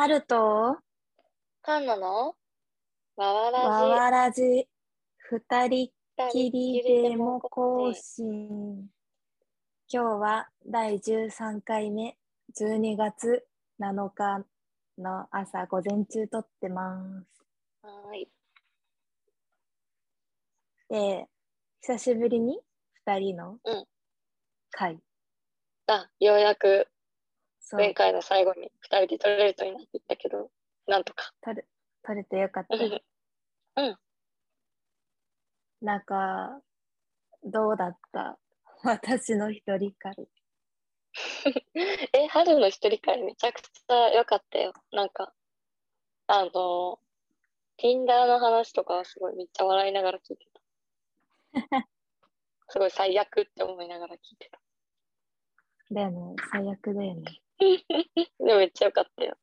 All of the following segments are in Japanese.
春とカンナの？わわらわじわらじ二人きりでも更更新。今日は第13回目、12月7日の朝午前中撮ってます。はーい。で、久しぶりに2人のうん回。あ、ようやく前回の最後に二人で撮れるといいなって言ったけど、なんとか。撮れ撮れてよかった。うん。なんか、どうだった？私の一人会。え、春の一人会めちゃくちゃ良かったよ。なんか、あの、Tinder の話とかはすごいめっちゃ笑いながら聞いてた。すごい最悪って思いながら聞いてた。だよね、最悪だよね。でもめっちゃ良かったよ。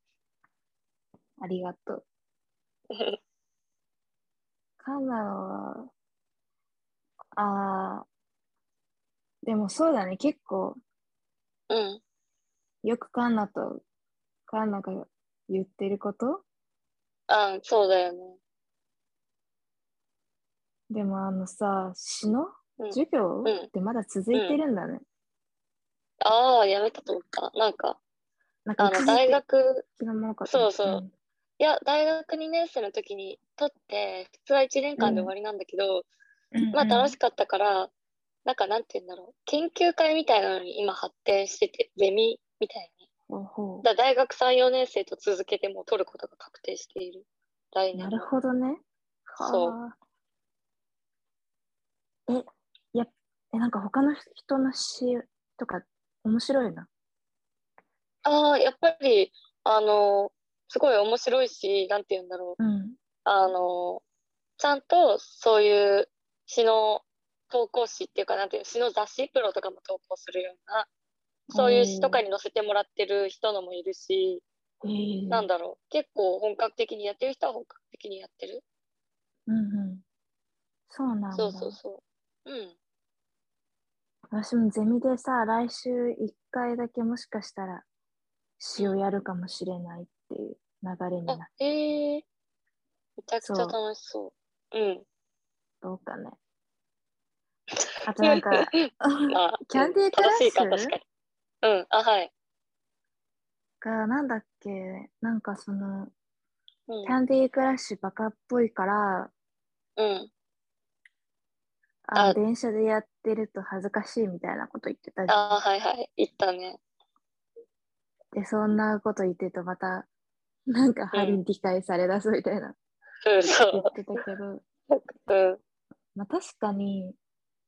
ありがとう。カナは、あー、でもそうだね、結構、うん。よくカンナと、カンナが言ってることあ、そうだよね。でもあのさ、詩のうん授業うんってまだ続いてるんだね。ああ、やめたと思った。なんか、なんかあの、大学、的なものかそうそういや、大学2年生の時に取って、普通は1年間で終わりなんだけど、うんまあ楽しかかったから、なんかなんて言うんだろう、研究会みたいなのに今発展してて、ゼミみたいに。だ大学3、4年生と続けてもう取ることが確定している。来う。年なるほどね。そうはあ。え、や、え、なんか他の人の詩とか面白いな。ああ、やっぱり、あの、すごい面白いし、なんて言うんだろう。うん。あの、ちゃんとそういう詩の投稿誌っていうか、なんていうの、詩の雑誌、プロとかも投稿するような、そういう詩とかに載せてもらってる人のもいるし、えー、なんだろう、結構本格的にやってる人は本格的にやってる。うんうん。そうなんだ。そうそうそう。うん。私もゼミでさ、来週1回だけもしかしたら詩をやるかもしれないっていう流れになあっ、へえめちゃくちゃ楽しそう。うん。どうかね。あとなんか、まあ、キャンディークラッシュ？うん、あ、はい。がなんだっけ、なんかその、うんキ。ャンディークラッシュバカっぽいから、うん。ああ電車でやってると恥ずかしいみたいなこと言ってたじゃん。あ、はいはい。言ったね。で、そんなこと言ってるとまた、なんか針に理解されだすみたいなうん、そ言っう。てたけど、うん。まあ確かに、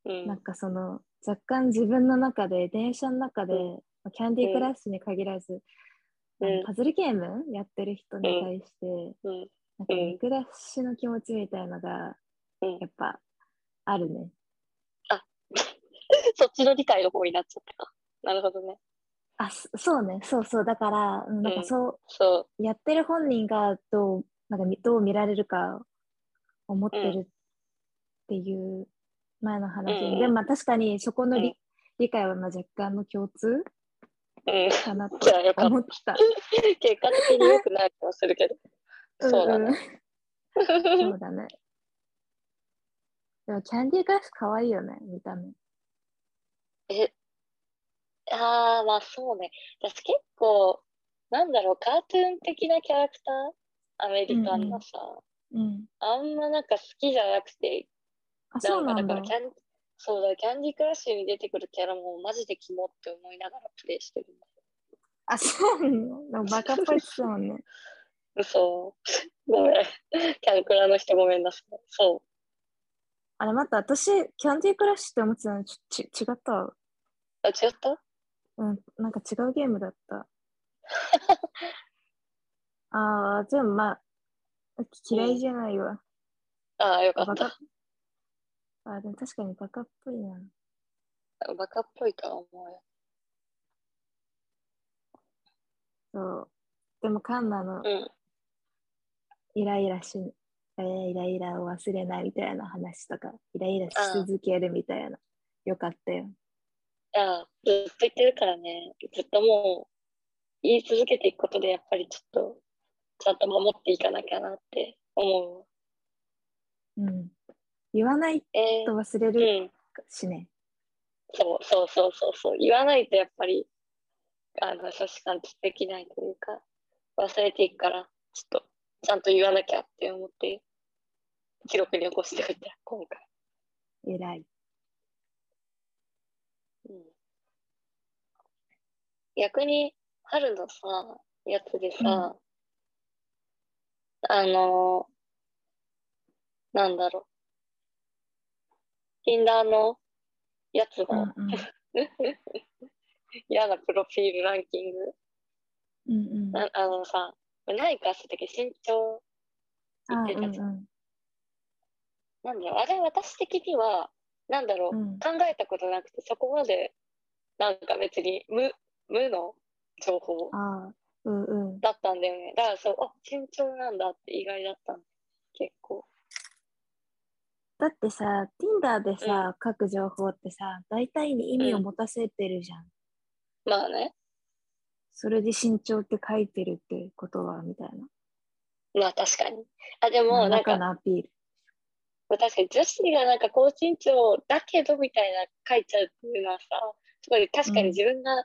うん。なんかその若干自分の中で電車の中で、うまあキャンディークラッシュに限らず、パズルゲームやってる人に対して、うん。なんかうん見下しの気持ちみたいのがうんやっぱあるね。そっちの理解の方になっちゃったか。なるほどね。あそそうねそうそうだからうんなんかそう、そやってる本人がどうなんかみどう見られるか思ってるっていう前の話、うんでもまあ確かにそこの理,、うん理解はまあ若干の共通う。うん。かなと思った。結果的に良くない気もするけど。そうだんんね。そうだね。でもキャンディークラッシュ可愛いよね、見た目。え、ああ、まあそうね。私結構、なんだろう、カートゥーン的なキャラクター？アメリカンのさ、うん。あんまなんか好きじゃなくて、あ、そうななんんだかだから。キャン、そうだ、キャンディークラッシュに出てくるキャラもマジでキモって思いながらプレイしてるんだ。あ、そうなの？バカっぽいっすもんね。嘘。ごめん。キャンクラの人ごめんなさい。そあれ、待った、私、キャンディークラッシュって思ってたのちち違った。あ、違った？うん、なんか違うゲームだった。ああ、でもまあ、嫌いじゃないわ。ああ、よかった。。あ、でも確かにバカっぽいな。バカっぽいとは思うよ。そう。でもカンナのうん。イライラし、えーイライラを忘れないみたいな話とか、イライラし続けるみたいな。よかったよ。いや、ずっと言ってるからね。ずっともう、言い続けていくことで、やっぱりちょっと、ちゃんと守っていかなきゃなって思うん。言わないう。えと忘れー、るうん。しね。そうそうそうそうそう。言わないとやっぱり、あの、初志貫徹できないというか、忘れていくから、ちょっと、ちゃんと言わなきゃって思って、記録に起こしておいた、今回。偉い。うん、逆に、春のさ、やつでさ、あの、なんだろう。Tinder のやつうんのうん。嫌なプロフィールランキング。うんうん。なあのさ、何かした時身長あ言ってたじゃん。うんなんだろう、あれ私的には、なんだろう、うん考えたことなくて、そこまで、なんか別に無、無の情報うんうん。だったんだよね。だからそう、あ、身長なんだって意外だったん結構。だってさ、Tinder でさ、書く情報ってさ、大体に意味を持たせてるじゃん。まあね。それで身長って書いてるってことは、みたいな。まあ確かに。あ、でも、なんか、のアピール。確かに女子がなんか高身長だけどみたいな書いちゃうっていうのはさ、すごい確かに自分が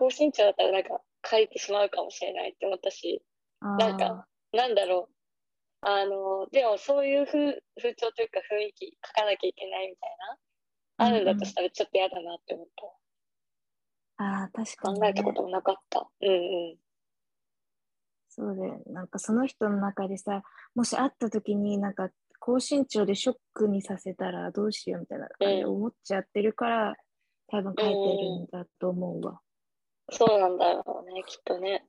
高身長だったらなんか書いてしまうかもしれないって思ったし、あなんかなんだろう。あの、でもそういう風風潮というか雰囲気書かなきゃいけないみたいな、あるんだとしたらちょっと嫌だなって思った。ああ、確かに、考えたねこ。ともなかった。うんうん。そうだよ。なんかその人の中でさ、もし会った時になんか高身長でショックにさせたらどうしようみたいなうん思っちゃってるから、多分書いてるんだと思うわ。そうなんだろうね、きっとね。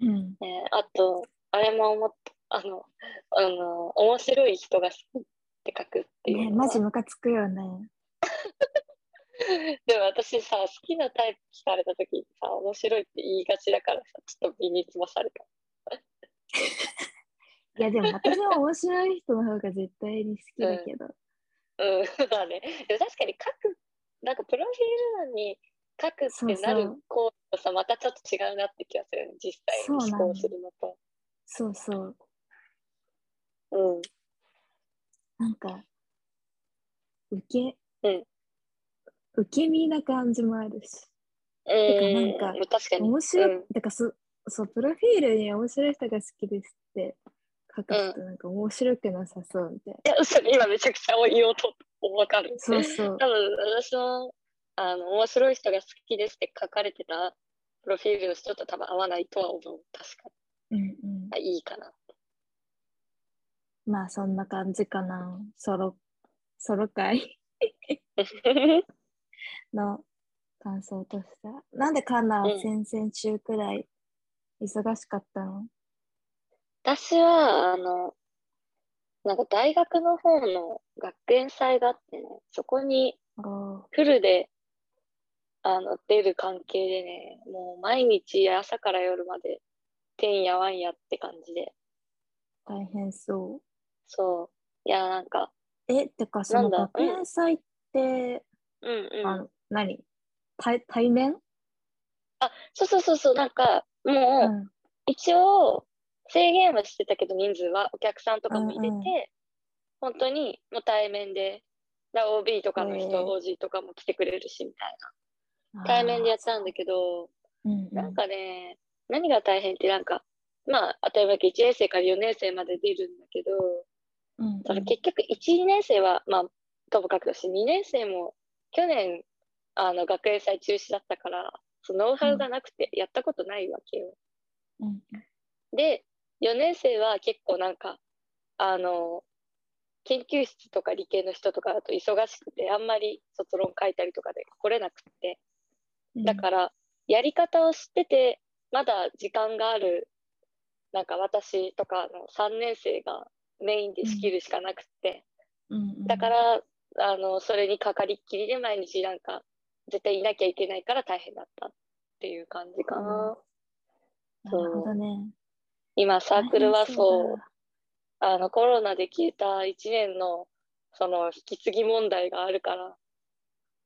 うん。ねあと、あれも思った。あの、あの、面白い人が好きって書くっていうね、マジムカつくよね。でも私さ、好きなタイプ聞かれた時にさ、面白いって言いがちだからさ、ちょっと身につまされた。いや、でも私は面白い人の方が絶対に好きだけど。うん、まあね。でも確かに書く、なんかプロフィール欄に書くってなるそうそう行為とさ、またちょっと違うなって気がするね、実際に思考するのと。そうそう。うん。なんか、受け、うん受け身な感じもあるし。うん、なんか確かに。面白い、うんだからそ、そう、プロフィールに面白い人が好きですって書く人なんか面白くなさそうみたいな。いや、嘘今めちゃくちゃ言おうとわかる。そうそう。多分私もあの面白い人が好きですって書かれてたプロフィールの人と多分合わないとは思う。確かに。うんうん。あいいかな。まあそんな感じかな。ソロ、ソロ会 の感想としては。なんでカンナはうん先々週くらい忙しかったの、私は、あの、なんか大学の方の学園祭があってね、そこにフルで、あの、出る関係でね、もう毎日朝から夜まで、てんやわんやって感じで。大変そそう。いや、なんか、う。え、てかその学園祭って、うんうん。あの何？対対面？あ、そうそうそうそう、なんか、もう、うん一応、制限はしてたけど、人数は、お客さんとかも入れて、うんうん本当に、もう対面で、だ OB とかの人、へー OG とかも来てくれるし、みたいな。対面でやったんだけど、うんうん。なんかね、何が大変って、なんか、まあ、当たり前だけど1年生から4年生まで出るんだけど、うんうん。その結局、1、2年生は、まあ、ともかくだし、2年生も、去年、あの、学園祭中止だったから、そのノウハウがなくて、やったことないわけよ。うんで、4年生は結構なんか、あの、研究室とか理系の人とかだと忙しくて、あんまり卒論書いたりとかで来れなくて、うんだから、やり方を知ってて、まだ時間がある、なんか私とかの3年生がメインで仕切るしかなくて、うん。うんだから、あの、それにかかりっきりで毎日なんか、絶対いなきゃいけないから大変だったっていう感じかな。なるほどね。今、サークルはそうだ、あの、コロナで消えた1年の、その、引き継ぎ問題があるから、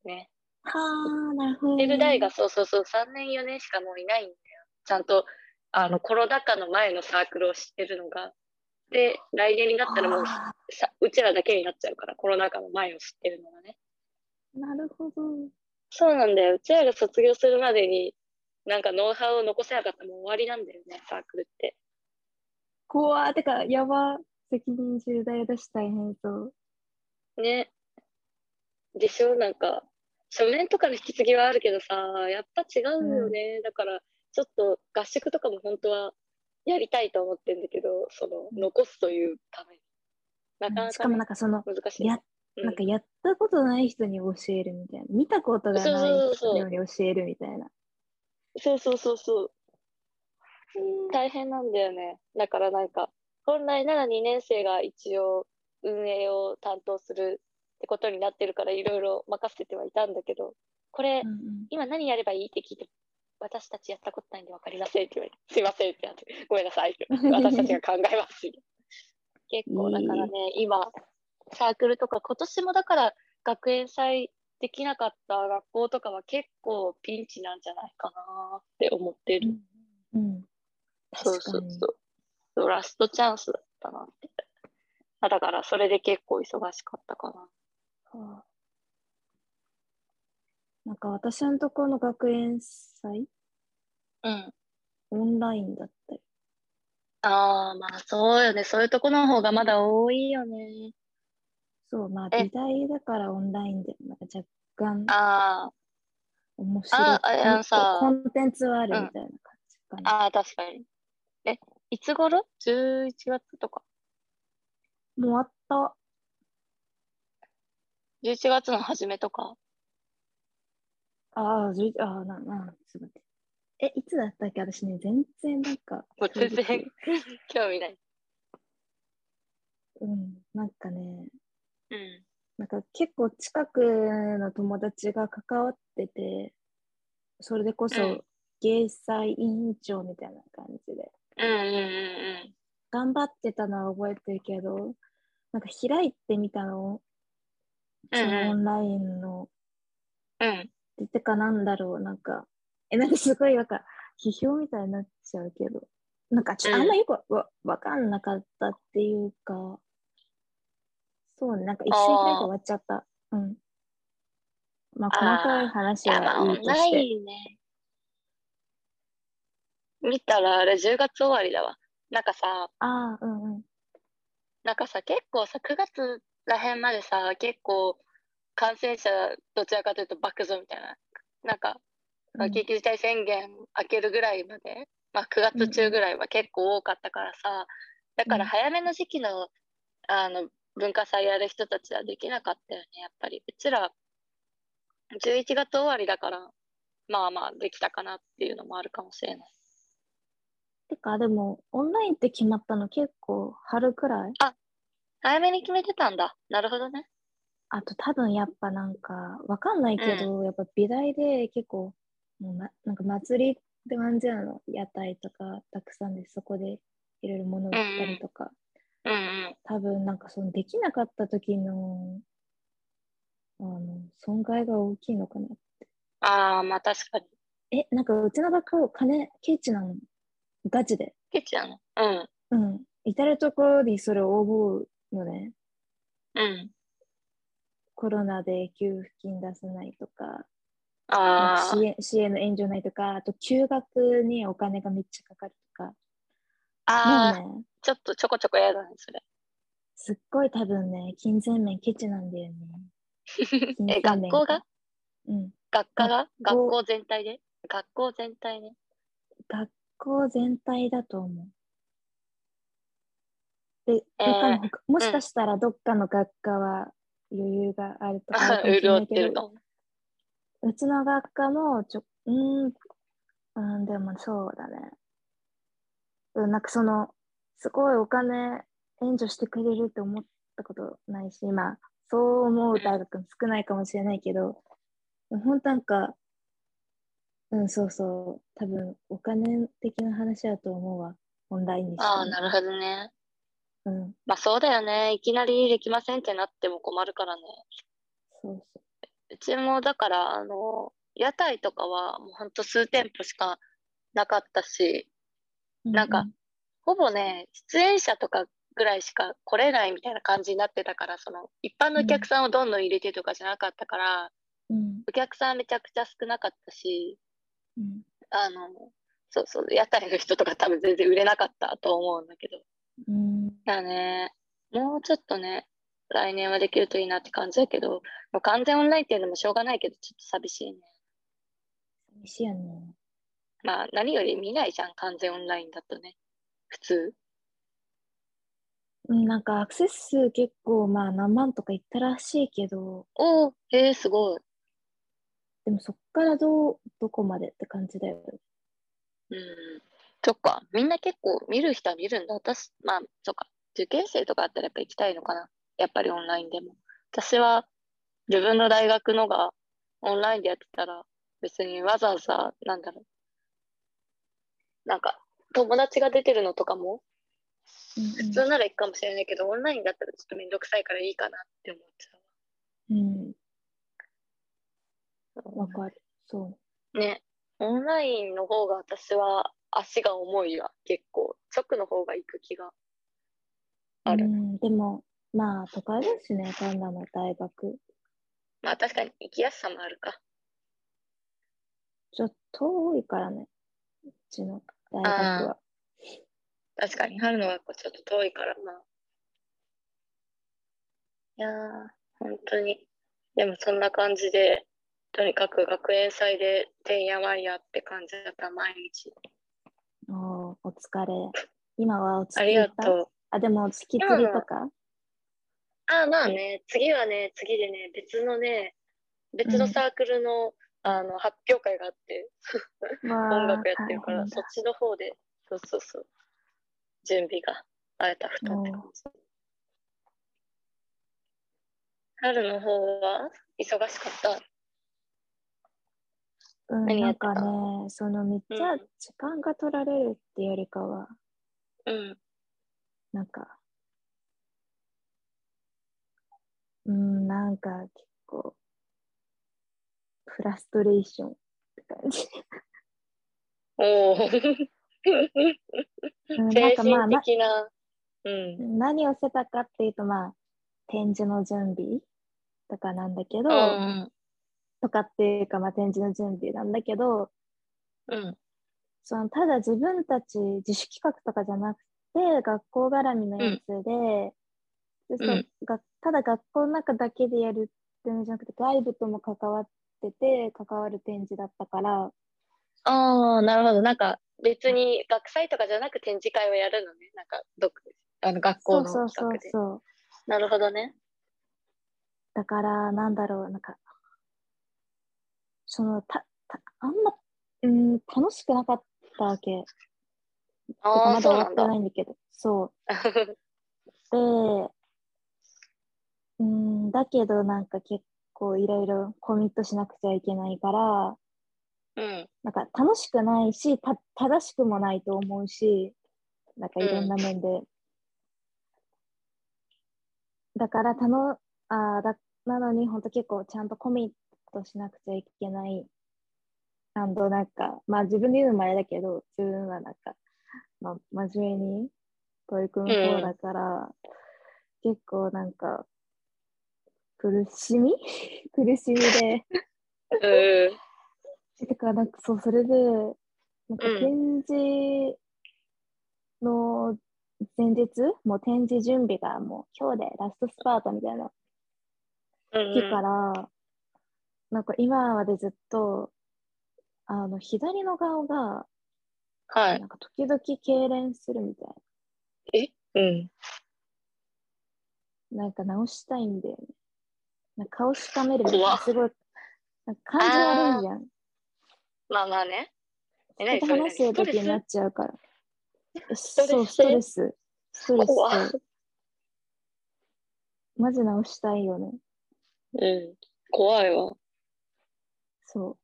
ね。はあ、なるほど、ね。テル大がそうそうそう、3年4年しかもういないんだよ。ちゃんとあのコロナ禍の前のサークルを知ってるのが、で、来年になったらもうあさうちらだけになっちゃうから、コロナ禍の前を知ってるのがね。ーなるほど。そうなんだよ。うちらが卒業するまでに、なんかノウハウを残せなかったらもう終わりなんだよね、サークルって。怖ーてか、やば。責任重大だし大変そう。ね。でしょ？なんか、書面とかの引き継ぎはあるけどさ、やっぱ違うよね。だから、ちょっと合宿とかも本当はやりたいと思ってんだけど、その、うん残すというために。なかなか、ね、しかもなんかその、難しい。やうんなんかやったことない人に教えるみたいな。見たことがない人に教えるみたいな。そうそうそうそう。大変なんだよね。だからなんか、本来なら2年生が一応運営を担当するってことになってるから、いろいろ任せてはいたんだけど、これ、うんうん今何やればいいって聞いて、私たちやったことないんで分かりませんって言われて、すいませんってやって、ごめんなさいって、私たちが考えます。結構だからね、今、サークルとか、今年もだから学園祭できなかった学校とかは結構ピンチなんじゃないかなって思ってる。うん。そう確かに。そうそう。そうラストチャンスだったなって。あだから、それで結構忙しかったかな。はあなんか私のところの学園祭、うん。オンラインだったよ。ああ、まあそうよね。そういうとこの方がまだ多いよね。そう、まあえ美大だからオンラインで、なんか若干あ面白い。ああコンテンツはあるみたいな感じかあ、な。ああ、確かに。え、いつ頃 ?11 月とか。もう終わった。11月の初めとか。ああ、じゅああ、な、な、ちょっと待って。え、いつだったっけ？私ね、全然なんか、もう全然 興味ない。うん、なんかね、うん。なんか結構近くの友達が関わってて、それでこそうん芸祭委員長みたいな感じで、うんうんうん頑張ってたのは覚えてるけど、なんか開いてみたの、うんうんそのオンラインの、うん。うん。でてかなんだろう、なんか、え、なんかすごいなんか、批評みたいになっちゃうけど、なんかちょあんまよくわ,、わかんなかったっていうか、そうね、なんか一瞬開いて終わっちゃった。うん。まあ、細かい話はいいとして。ンね。見たらあれ10月終わりだわ。なんかさ、ああ、うんうん。なんかさ、結構さ、9月らへんまでさ、結構感染者どちらかというと爆増みたいな。なんか、うん緊急事態宣言明けるぐらいまで、まあ9月中ぐらいは結構多かったからさ、だからうん早めの時期の、あの、文化祭やる人たちはできなかったよね、やっぱり。うちら、11月終わりだから、まあまあできたかなっていうのもあるかもしれない。てか、でも、オンラインって決まったの結構春くらい？早めに決めてたんだ。なるほどね。あと多分やっぱなんか、わかんないけど、やっぱ美大で結構、もうななんか祭りって感じなの。屋台とかたくさんでそこでいろいろ物売ったりとか。うんうん。多分なんかそのできなかった時の、あの、損害が大きいのかな。ああ、まあ確かに。え、なんかうちの学校金ケチなの？ガチで。ケチなの？うん。うん。至るところにそれを応募のね。うん。コロナで給付金出せないとか、あか支援支援の援助ないとか、あと休学にお金がめっちゃかかるとか、あ、あね、ちょっとちょこちょこやだね、それ。すっごい多分ね、金銭面ケチなんだよね。金え、学校が？うん。学科が？学校学校全体で？学校全体ね。学校全体だと思う。で、えーもしかしたらどっかの学科は余裕があるとか潤ってるか、も。うちの学科もちょ、うーん、うん、でもそうだね。うん、なんかその、すごいお金援助してくれるって思ったことないし、まあ、そう思う大学も少ないかもしれないけど、本当なんか、うん、そうそう、多分お金的な話だと思うわ、オンラインにしてもああ、なるほどね。うん、まあそうだよね。いきなりできませんってなっても困るからね。そうそうちもだから、あの、屋台とかはもうほんと数店舗しかなかったし、なんかほぼね、出演者とかぐらいしか来れないみたいな感じになってたから、その一般のお客さんをどんどん入れてとかじゃなかったから、うんお客さんめちゃくちゃ少なかったし、うんあの、そうそう、屋台の人とか多分全然売れなかったと思うんだけど。うんだね、もうちょっとね、来年はできるといいなって感じだけど、もう完全オンラインっていうのもしょうがないけど、ちょっと寂しいね。寂しいよね。まあ、何より見ないじゃん、完全オンラインだとね。普通。うん、なんかアクセス数結構まあ何万とかいったらしいけど、おー、えー、すごい。でもそっからどう、どこまでって感じだよね。うん。そっか。みんな結構見る人は見るんだ。私、まあ、そっか。受験生とかだったらやっぱ行きたいのかな。やっぱりオンラインでも。私は自分の大学のがオンラインでやってたら別にわざわざ、なんだろう。なんか、友達が出てるのとかもうん普通なら行くかもしれないけど、オンラインだったらちょっとめんどくさいからいいかなって思っちゃうん、う。わかる。そね。オンラインの方が私は足が重いわ。結構。直の方が行く気がう。ある。うん、でも、まあ、都会だしね、カンナの大学。まあ確かに行きやすさもあるか。ちょっと遠いからね、うちの大学は。確かに春の学校ちょっと遠いからな。いやー、本当に。でもそんな感じで、とにかく学園祭でてんやわんやって感じだった毎日。おーお疲れ。今はお疲ありれがとう。あ、でも、月釣りとか？ああ、まあね、次はね、次でね、別のね、別のサークルの、あの発表会があって、音 音楽やってるから、そっちの方で、そうそうそう、準備があえたふたって感じ。春の方は忙しかった？うん、なんかね、そのめっちゃうん時間が取られるっていうよりかは、うん。なんか、うん、なんか結構、フラストレーションって感じ。おお。精かまあ、な神的な。うん。何をしてたかっていうと、まあ、展示の準備とかなんだけど、うん。とかっていうか、まあ、展示の準備なんだけど、うん。そのただ自分たち自主企画とかじゃなくて学校絡みのやつで,、でそううん。がただ学校の中だけでやるっていうのじゃなくて外部とも関わってて関わる展示だったから。ああ、なるほど。なんか別に学祭とかじゃなく展示会をやるのね。なんかどっあの学校のそうそうそうなるほどね。だからなんだろう。なんかそのたたあんま、うん、楽しくなかったわけまだ終わってないんだけどそうで、うん、だけどなんか結構いろいろコミットしなくちゃいけないから、うん。なんか楽しくないし、た正しくもないと思うし、なんかいろんな面で。だからたの、あーだなのに本当結構ちゃんとコミットしなくちゃいけない。あとなんか、まあ自分で言うのもあれだけど、自分はなんか、まあ、真面目に取り組む方だから、結構なんか、苦しみ？苦しみで、うん。だからなんかそう、それで、なんかうん展示の前日、もう展示準備がもう今日でラストスパートみたいなうん日から、なんか今までずっと、あの、左の顔が、はい。なんか時々痙攣するみたいうん。な。なんか直したいんだよね。なんか顔しかめるみたいな。すごい、なんか感じ悪いじゃん。まあまあね。え、人何それ？と話してる時になスっちゃうから。そう、ストレス。ストレス怖っそう。マジ直したいよね。うん。怖いわ。そ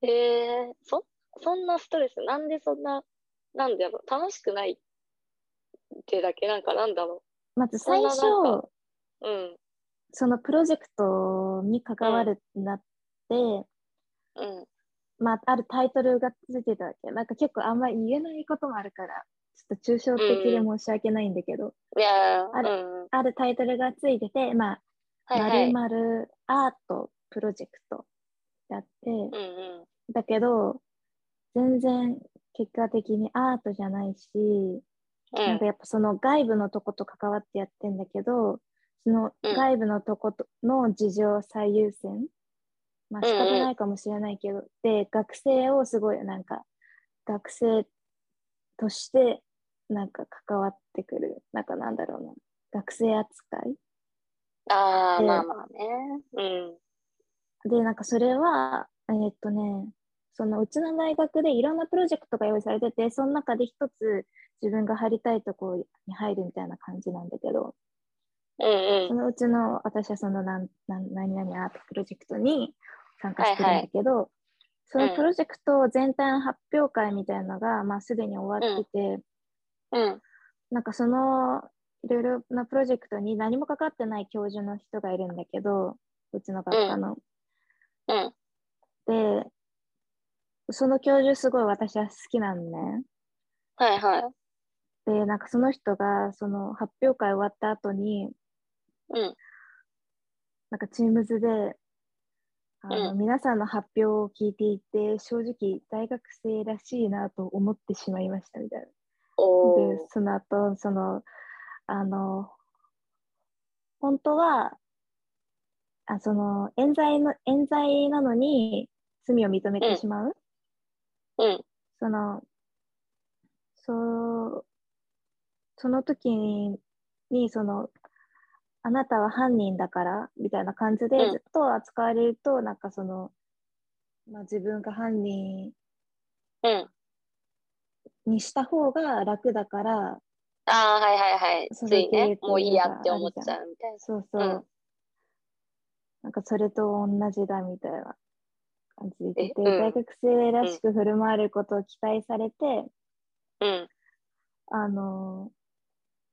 えー、そ、そんなストレス、なんでそんな、なんだろう、楽しくないってだけなんかなんだろう。まず最初、う。うん。そのプロジェクトに関わるってなって、うん。まあ、あるタイトルがついてたわけ。なんか結構あんまり言えないこともあるから、ちょっと抽象的で申し訳ないんだけど、いやー、あれうん。あるタイトルがついてて、まあ、はいはい。まるまるアートプロジェクトやって、うんうん。だけど、全然結果的にアートじゃないし、うんなんか。やっぱその外部のとこと関わってやってんだけど、そのうん外部のとことの事情最優先、まあ仕方ないかもしれないけど、で、学生をすごいなんか、学生としてなんか関わってくる、なんかなんだろうな、学生扱いああ、でまあまあね。うん。で、なんかそれは、えーっとね、そのうちの大学でいろんなプロジェクトが用意されてて、その中で一つ自分が入りたいところに入るみたいな感じなんだけど、うんそのうちの私はそのなんなん何々アートプロジェクトに参加してるんだけど、そのプロジェクト全体の発表会みたいなのが、まあ、すでに終わってて、うん。うん。なんかそのいろいろなプロジェクトに何もかかってない教授の人がいるんだけど、うちの学科の。うん。で、その教授すごい私は好きなのね。はいはい。で、なんかその人がその発表会終わった後に、うん。なんかチームズで、あの、う皆さんの発表を聞いていて、正直大学生らしいなと思ってしまいましたみたいな。おで、その後、その、あの、本当は、あその、冤罪の、冤罪なのに罪を認めてしまう、うん。その、そう、その時に、にその、あなたは犯人だから、みたいな感じでうんずっと扱われると、なんかその、まあ、自分が犯人うん。にした方が楽だから、ああ、はいはいはい。そついねもういいやって思っちゃうみたいな。そうそう、うんなんかそれと同じだみたいな感じでうん大学生らしく振る舞われることを期待されて、うん。あの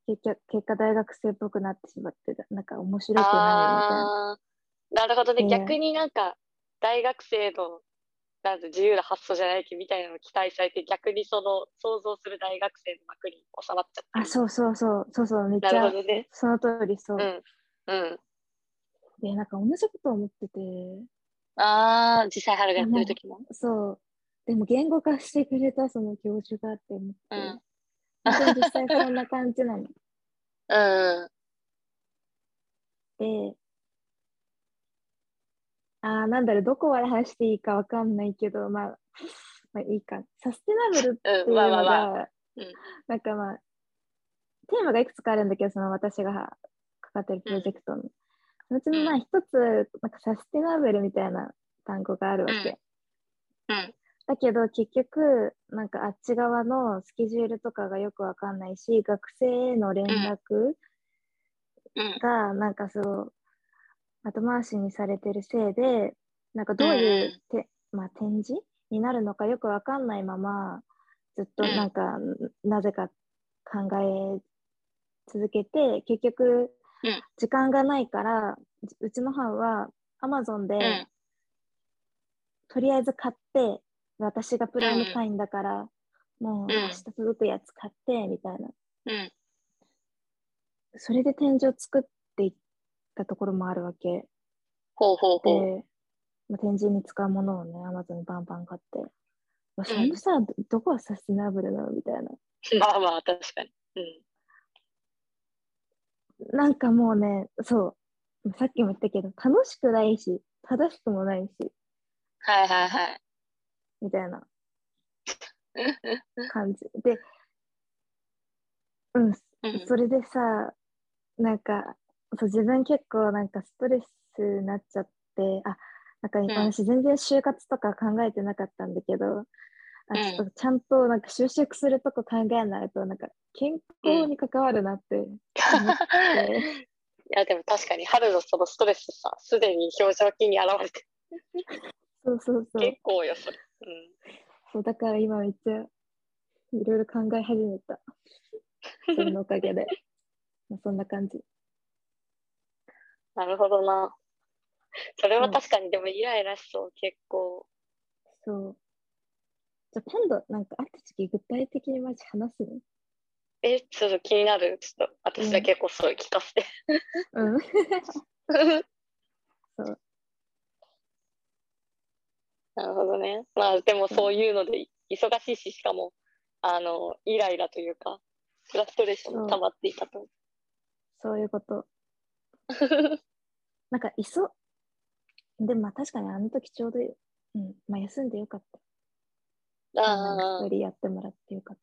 結局結果大学生っぽくなってしまってなんか面白くないみたいな。なるほどね。で逆になんか、大学生の、なんて自由な発想じゃないけどみたいなのを期待されて、逆にその想像する大学生の枠に収まっちゃってあ、る。そうそうそう、そうそう、めっちなるほゃどね。その通りそう。うん。うん。で、なんか同じこと思ってて、ああ、実際春がやってる時も？そう。でも言語化してくれたその教授がって思って、うん。実際そんな感じなの。うん。で、あーなんだろう、どこまで話していいかわかんないけど、まあ、まあいいか。サステナブルっていううん、まあまのあなんかまあ、テーマがいくつかあるんだけど、その私がかかってるプロジェクトの。うちのまあうん一つ、なんかサステナブルみたいな単語があるわけ。うん。だけど結局、なんかあっち側のスケジュールとかがよくわかんないし、学生への連絡うん。がなんかそう、後回しにされてるせいで、なんかどういうて、まあ、展示になるのかよくわかんないまま、ずっとうんなんか、なぜか考え続けて、結局うん、時間がないから、うちの班は Amazon で、うん。とりあえず買って、私がプライム会員だから、もううん明日届くやつ買って、みたいな。うん。それで展示を作っていったところもあるわけ。ほうほうほう。で、まあ、展示に使うものをね、Amazon にバンバン買って。まあ、そのさ、どどこがサステナブルなの？みたいな。まあまあ、確かに。うん。なんかもうね、そう、さっきも言ったけど、楽しくないし、正しくもないし、はいはいはい。みたいな。感じ。で、うん、うん。それでさ、なんか、そう自分結構なんかストレスになっちゃって、あ、なんかん。私全然就活とか考えてなかったんだけど、あうんちょっとちゃんとなんか就職するとこ考えないと、なんか健康に関わるなって思って、いや、でも確かに春のそのストレスさ、すでに表情筋に現れてそうそうそう。結構よ、それ。うん。そうだから今めっちゃいろいろ考え始めた。それのおかげで。まあ、そんな感じ。なるほどな。それは確かにでもイライラしそう、結構。そう。じゃあ今度、なんか会った時具体的にマジ話すね。え、ちょっと気になる。ちょっと私だけこそ聞かせて。うん。そう。なるほどね。まあでもそういうので忙しいし、しかも、あの、イライラというか、フラストレーションも溜まっていたと。そういうこと。なんか、いそ、でもまあ確かにあの時ちょうど、うん、まあ休んでよかった。ああ一、人やってもらってよかっ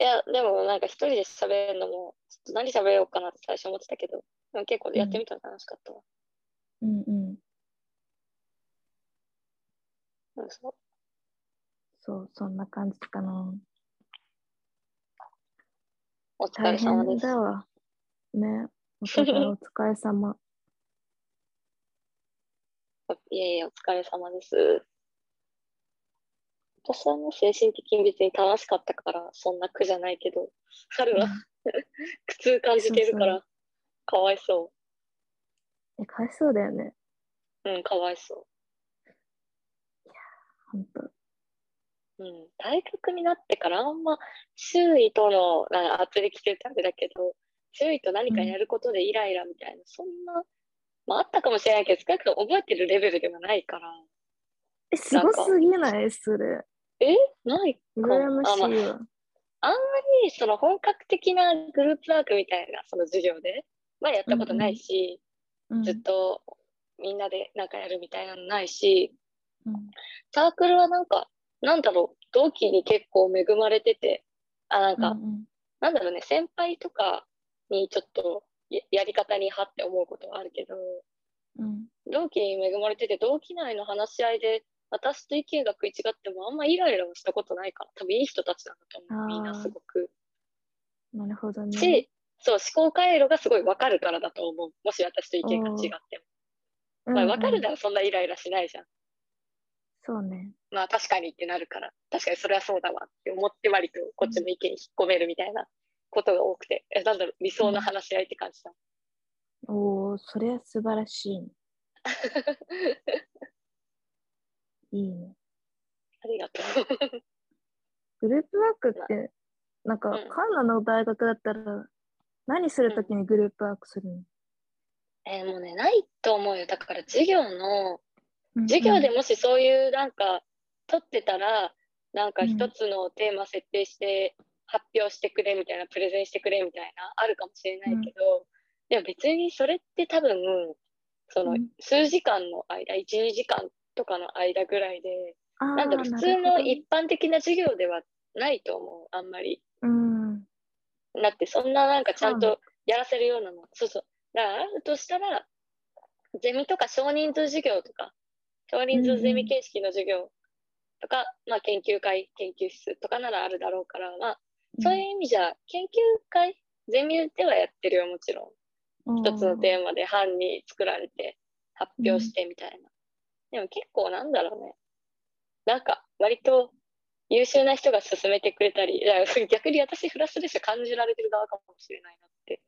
いや、でもなんか一人で喋るのも、ちょっと何喋ろうかなって最初思ってたけど、でも結構やってみたら楽しかったわ。た。うんうん。うん、そうそう、そんな感じかな。お疲大れ様です。変だわ。ね。お互いお疲れ様。いえいえ、お疲れ様です。私はね、精神的に別に楽しかったから、そんな苦じゃないけど、春は 苦痛感じてるから、かわいそえ、かわいそうだよね。う。うん、かわいそほんと。う。うん、大学になってからあんま周囲との、なんか圧力ってあれだけど、周囲と何かやることでイライラみたいな、そんな、まああったかもしれないけど、少なくとも覚えてるレベルではないから、え、すごすぎない？それ。ないか。羨ましいあまわ。あんまりその本格的なグループワークみたいなその授業ではやったことないし、うんずっとみんなでなんかやるみたいなのないし、うん。サークルはなんか、なんだろう、同期に結構恵まれてて、あ、なんか、うんなんだろうね、先輩とかにちょっとややり方にはって思うことはあるけど、うん。同期に恵まれてて、同期内の話し合いで私と意見が食い違ってもあんまイライラはしたことないから、多分いい人たちなんだと思う、みんなすごく。なるほどね。し、そう、思考回路がすごい分かるからだと思う。もし私と意見が違っても。まあ、分かるだならそんなイライラしないじゃん。そうね。まあ、確かにってなるから、確かにそれはそうだわって思って割とこっちの意見に引っ込めるみたいなことが多くて、えなんだろう、理想の話し合いって感じだ。おお、それは素晴らしいね。いいね。ありがとう。グループワークって、なんか、うん。カンナの大学だったら、何するときにグループワークするの、えーもうね、ないと思うよ。だから授業の、うん授業でもしそういうなんか、取ってたら、なんか一つのテーマ設定して発表してくれみたいな、プレゼンしてくれみたいな、あるかもしれないけど、でも別にそれって多分、そのうん。数時間の間、1、2時間とかの間ぐらいで、なんだろう、普通の一般的な授業ではないと思う、あんまり。うん。だってそんななんかちゃんとやらせるようなの。そうそう。だからあるとしたら、ゼミとか少人数授業とか、少人数ゼミ形式の授業とか、まあ研究会、研究室とかならあるだろうから、まあそういう意味じゃ、研究会、ゼミではやってるよ、もちろん。一つのテーマで班に作られて発表してみたいな。でも結構なんだろうね。なんか割と優秀な人が進めてくれたり、逆に私フラストレーション感じられてる側かもしれないなって。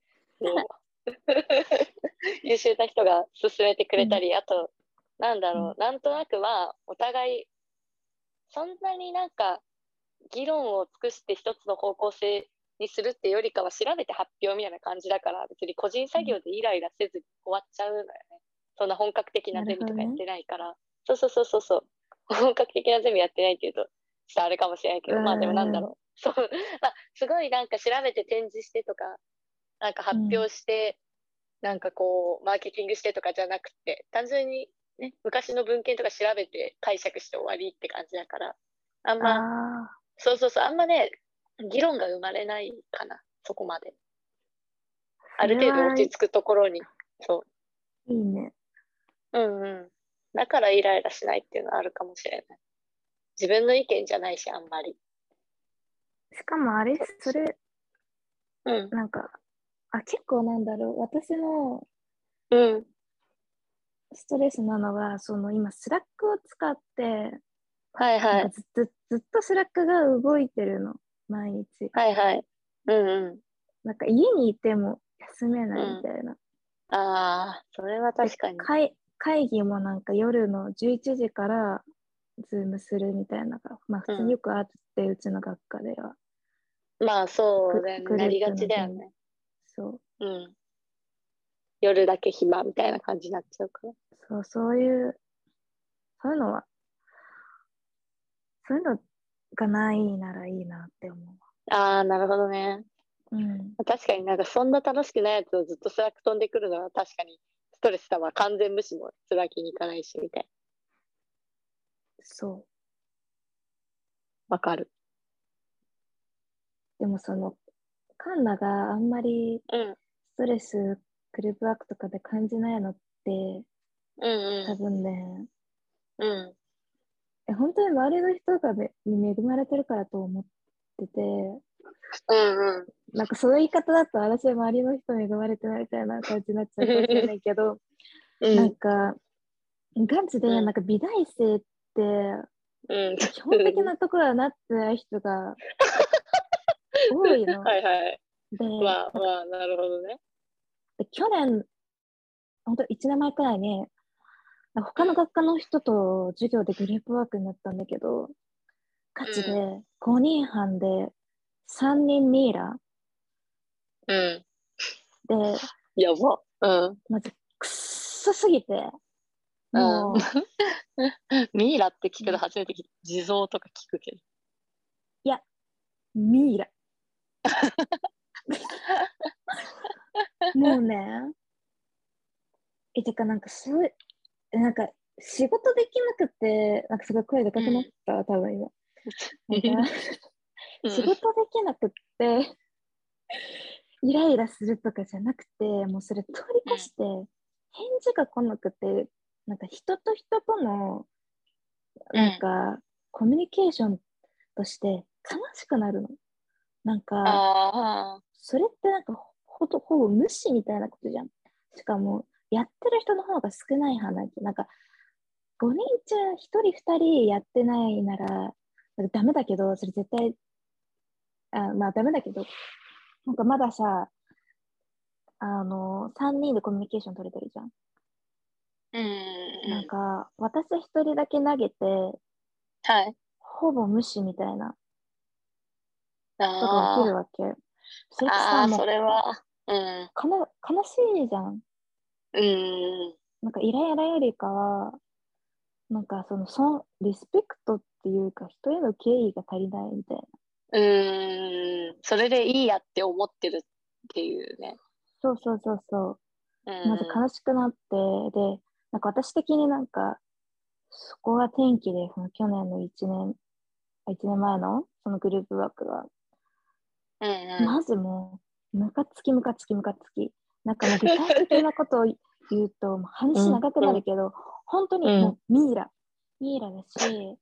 優秀な人が進めてくれたり、あと、なんだろう、なんとなくはお互い、そんなになんか議論を尽くして一つの方向性にするってよりかは調べて発表みたいな感じだから別に個人作業でイライラせずに終わっちゃうのよね。そんな本格的なゼミとかやってないから。そうそうそうそうそう。本格的なゼミやってないっていうと、ちょっとあれかもしれないけど、まあでもなんだろう。そう。ま あ、すごいなんか調べて展示してとか、なんか発表して、なんかこう、マーケティングしてとかじゃなくて、単純にね、昔の文献とか調べて解釈して終わりって感じだから、あんま、あそうそうそう、あんまね、議論が生まれないかな、そこまで。ある程度落ち着くところに。そあ、いいね。う。うんうん。だからイライラしないっていうのはあるかもしれない。自分の意見じゃないし、あんまり。しかもあれ、それ、うん。なんか、あ、結構なんだろう。私のうん。ストレスなのが、その今、 Slack を使って、はいはいなんか。ずずずっと Slack が動いてるの、毎日。はいはい。うんうん。なんか家にいても休めないみたいな。ああ、それは確かに。会会議もなんか夜の11時からズームするみたいなのが、まあ普通によくあって、うちの学科では。まあそうだよね。なりがちだよのね。そう。うん。夜だけ暇みたいな感じになっちゃうから。そう、そういう、そういうのは、そういうのがないならいいなって思ああ、なるほどね。う。うん。確かになんかそんな楽しくないやつをずっと Slack 飛んでくるのは確かにストレスだわ。完全無視するわけにいかないしみたいそな。わかる。う。でもその、カンナがあんまりうん。ストレス、グループワークとかで感じないのって、うん多分ね、うん。うん。え本当に周りの人がめに恵まれてるからと思ってて、うんうん。なんかその言い方だと私は周りの人に恵まれてないみたいな感じになっちゃうかもしれないけど、うなんか、ガチで、うんなんか美大生って、うん。基本的なところはなってない人が多いの。はいはい。で、まあまあ、なるほどね。で去年、本当1年前くらいに、他の学科の人と授業でグループワークになったんだけど、ガチで5人半で3人ミイラ？うん。で、やば。うん。まずくっそすぎて、もう、ミイラって聞くの初めて聞いた。地蔵とか聞くけど。ミイラ。もうね、え、てかなんかすごい、えなんか仕事できなくて、なんかすごい声でかくなった、多分今。仕事できなくって、イライラするとかじゃなくて、もうそれ取り出して、返事が来なくて、なんか人と人との、なんか、コミュニケーションとして悲しくなるの。なんか。それってなんかほとほぼ無視みたいなことじゃん。しかも、やってる人の方が少ない話。なんか、5人中1人2人やってないなら、ダメだけど、それ絶対、あまあダメだけど、なんかまださ、あの、3人でコミュニケーション取れてるじゃん。うん。なんか、私1人だけ投げて、はい。ほぼ無視みたいなこと起きるわけ。それってあさ、あ、もうそれは。うん。かな悲しいじゃん。うん。なんかイライラよりかは、なんかそのそんリスペクトっていうか人への敬意が足りないみたいな。うん。それでいいやって思ってるっていうね。そうそうそうそう。うん。まず悲しくなって、で、なんか私的になんか、そこが転機で、その去年の1年、あ1年前のそのグループワークが、うんうん。まずもう、ムカつきムカつきムカつき。なんかもう具体的なことを言うと、もう話長くなるけど、本当にもうミイラ、ミイラだし、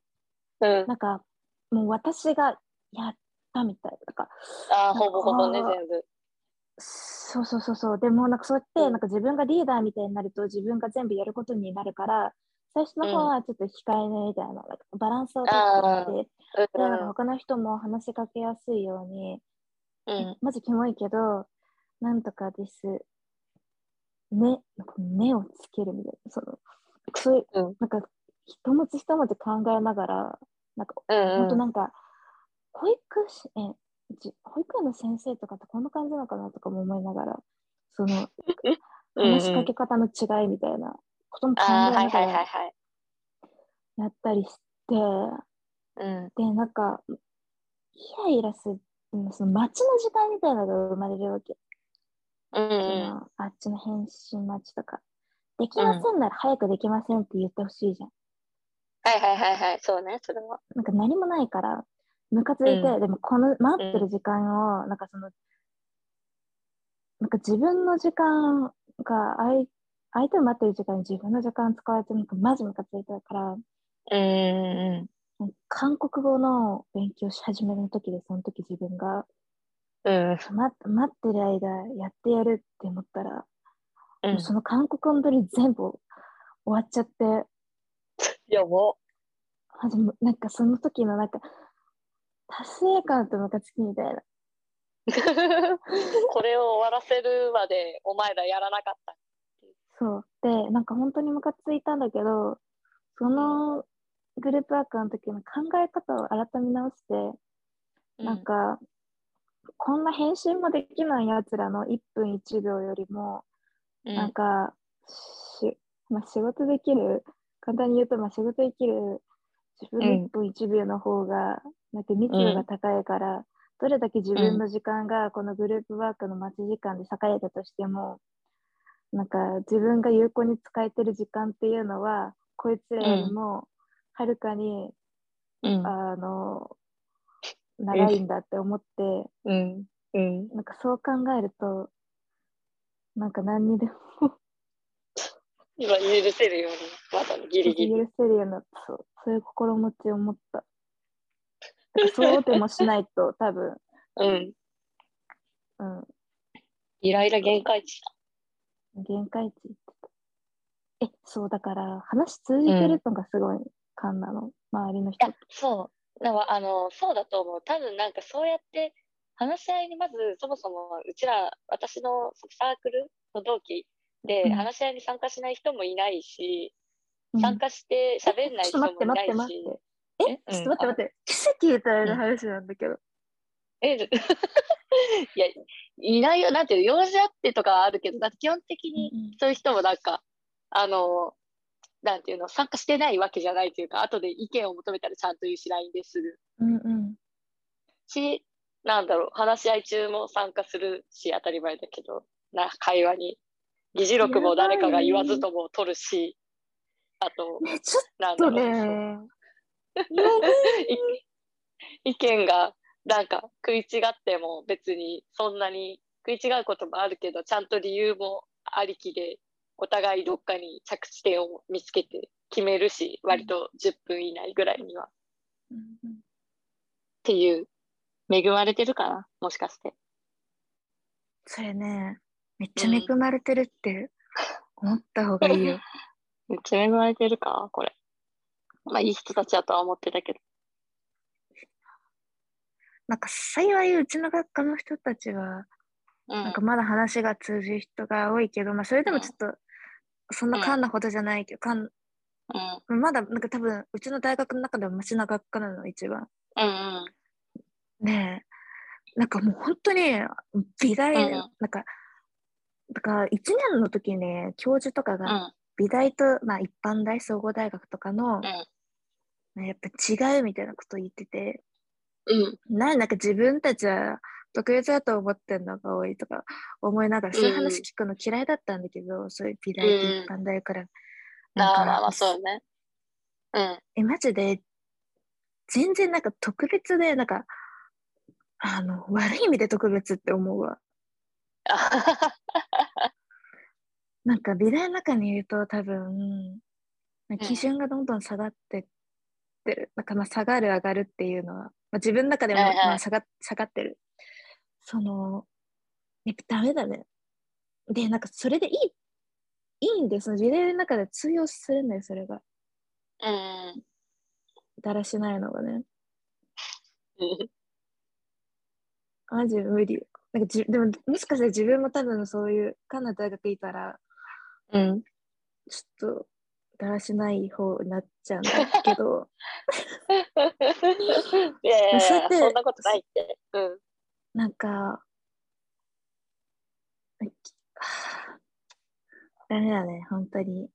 うん。なんかもう私がやったみたい。なんかああ、ほぼほぼね、全部。そうそうそうそう。でもなんかそうやって、うんなんか自分がリーダーみたいになると自分が全部やることになるから、最初の方はちょっと控えめみたいな、なんかバランスをとあってなんか他の人も話しかけやすいように、ん。うん。まずキモいけど、なんとかです。ね、なんか目をつけるみたいな。そのそういう、うんなんか一文字一文字考えながら、なんかうん本当うん。なんか、保育士、え、じ保育園の先生とかってこんな感じなのかなとかも思いながら、その、話しかけ方の違いみたいなことも考えないがら。やったりして、うん。で、なんか、イライラする、うんその待ちの時間みたいなのが生まれるわけ。うんあっちの返信待ちとか。できませんなら早くできませんって言ってほしいじゃん。はいはいはいはい。そうね、それは。なんか何もないから、ムカついて、うんでもこの待ってる時間を、なんかその、なんか自分の時間が相、相手を待ってる時間に自分の時間使われて、なんかマジムカついたから、うんうん韓国語の勉強し始めの時で、その時自分が、うん。待待ってる間やってやるって思ったら、うん。その韓国語のり全部終わっちゃって、やば。なんかその時のなんか、達成感とムカつきみたいな。これを終わらせるまでお前らやらなかった。そう。で、なんか本当にムカついたんだけど、そのグループワークの時の考え方を改め直して、なんか、こんな編集もできないやつらの1分1秒よりも、うん、なんかし、まあ、仕事できる、簡単に言うと、まあ、仕事できる自分の1分1秒の方が、なんか密度が高いから、どれだけ自分の時間がこのグループワークの待ち時間で栄えたとしても、なんか自分が有効に使えてる時間っていうのは、こいつらよりもはるかに、うん、あの、長いんだって思って、うん、うん。なんかそう考えると、なんか何にでも今許せるように、まだギリギリ。許せるようになった、そう、そういう心持ちを持った。だからそうでもしないと 多分、うん。うん、イライラ限界値限界値。え、そうだから話通じてるのがすごい感なの、周りの人そう。でも、あの、そうだと思う。多分なんかそうやって、話し合いにまず、そもそも、うちら、私のサークルの同期で、うん話し合いに参加しない人もいないし、うん参加して喋んない人もいない。してえ、え？ちょっと待って待って。奇跡言ったらの話なんだけど。え、いや、いないよ。なんていうの、用事あってとかはあるけど、だって基本的にそういう人もなんか、あの、なんていうの、参加してないわけじゃないというか、後で意見を求めたらちゃんと言うし、LINE でするうんうん。し、なんだろう、話し合い中も参加するし、当たり前だけど、な、会話に。議事録も誰かが言わずとも取るし、あと、ね、ちょっとね。い。意見がなんか食い違っても別にそんなに食い違うこともあるけどちゃんと理由もありきでお互いどっかに着地点を見つけて決めるし割と10分以内ぐらいには。っうん。うんていう恵まれてるかなもしかして。それね、めっちゃ恵まれてるって思った方がいいよ。めっちゃ恵まれてるか？これ。まあいい人たちだとは思ってたけど。なんか幸いうちの学科の人たちは、うん。なんかまだ話が通じる人が多いけど、まあそれでもちょっと、そんなかんなほどじゃないけど、かんうん。まだなんか多分、うちの大学の中ではマシな学科なの、一番。うんうん。ねえ、なんかもう本当に美大、うん。なんか、だから1年の時ね、教授とかがうん。美大と、まあ、一般大、総合大学とかの、うん。やっぱ違うみたいなことを言ってて、うん。なんなんか自分たちは特別だと思ってるのが多いとか思いながら、そういう話聞くの嫌いだったんだけど、そういう美大と一般大から。なんかああまあまあそうね。うん。え、マジで、全然なんか特別で、なんか、あの、悪い意味で特別って思うわ。なんか美大の中にいると多分、ん基準がどんどん下がってってる。なんかまあ下がる上がるっていうのは、まあ、自分の中でもまあ下が下がってる。その、やっぱダメだね。で、なんかそれでいい、いいんです。その美大の中で通用するんだよ、それが。うんだらしないのがね。うんマジ無理。なんかじでも、もしかしたら自分も多分そういう、カンナ大学いたら、うんちょっと、だらしない方になっちゃうんだけど、いやいやそんなことないって。うん。なんか、はあダメだね、本当に。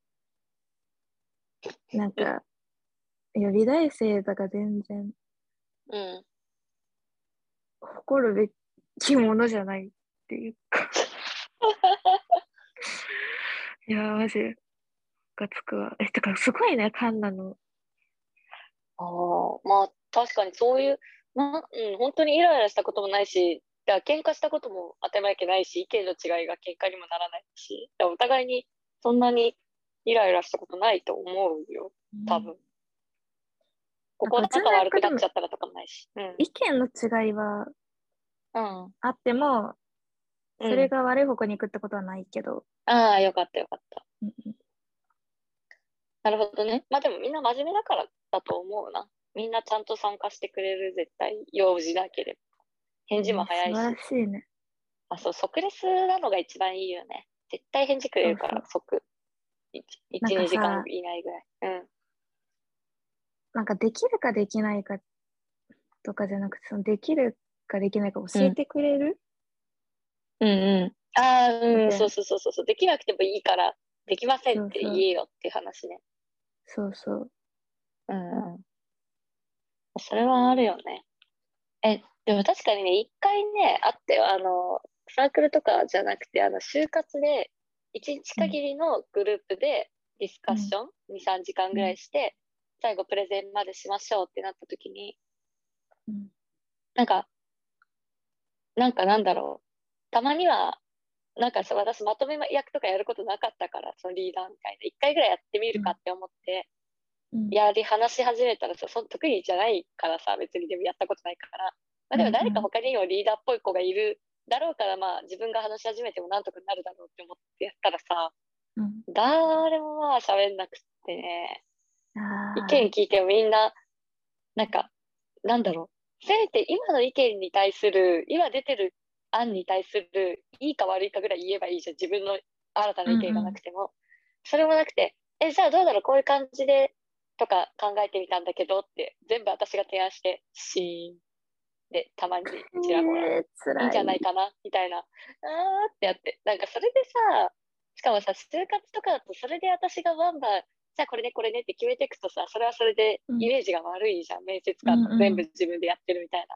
なんか、いや、美大生とか全然うん。誇るべきものじゃないっていうか。いや、マジ、ムカつくわ。え、てか、すごいね、カンナの。ああ、まあ確かにそういう、な、うん、本当にイライラしたこともないし、いや喧嘩したことも当て前けないし、意見の違いが喧嘩にもならないし、お互いにそんなにイライラしたことないと思うよ、多分。ここなんか仲悪くなっちゃったらとかもないし。うん。意見の違いはうん。あっても、うんそれが悪い方向に行くってことはないけど。ああ、よかったよかった。なるほどね。まあでもみんな真面目だからだと思うな。みんなちゃんと参加してくれる、絶対。用事なければ。返事も早いし。素晴らしいね。あ、そう、即レスなのが一番いいよね。絶対返事くれるから、即。1、なんかさ2時間以内ぐらい。うん。なんかできるかできないかとかじゃなくて、そのできるかできないか教えてくれる、うんうん。ああ、うん、でそうそうそうそう。できなくてもいいから、できませんって言えよっていう話ね。そうそう。うんうん。それはあるよね。え、でも確かにね、一回ね、あってよあの、サークルとかじゃなくて、あの、就活で、一日限りのグループでディスカッション、2、3時間ぐらいして、最後プレゼンまでしましょうってなった時に、うんなんか、なんかなんだろう。たまには、なんかさ、私まとめ役とかやることなかったから、そのリーダーみたいな。一回ぐらいやってみるかって思って、うんやり、話し始めたらさ、その得意じゃないからさ、別にでもやったことないから。まあ、でも誰か他にもリーダーっぽい子がいるだろうから、まあ自分が話し始めてもなんとかなるだろうって思ってやったらさ、うん誰もまあ喋んなくってね、意見聞いてもみんな、なんか、なんだろう。せめて今の意見に対する、今出てる案に対する、いいか悪いかぐらい言えばいいじゃん。自分の新たな意見がなくても。それもなくて、え、じゃあどうだろうこういう感じで、とか考えてみたんだけどって、全部私が提案して、シーン。で、たまにちらほら。えー。いいんじゃないかなみたいな。あーってやって。なんかそれでさ、しかもさ、就活とかだとそれで私がバンバン、じゃあこれねこれねって決めていくとさ、それはそれでうんイメージが悪いじゃん。面接官うんうん全部自分でやってるみたいな。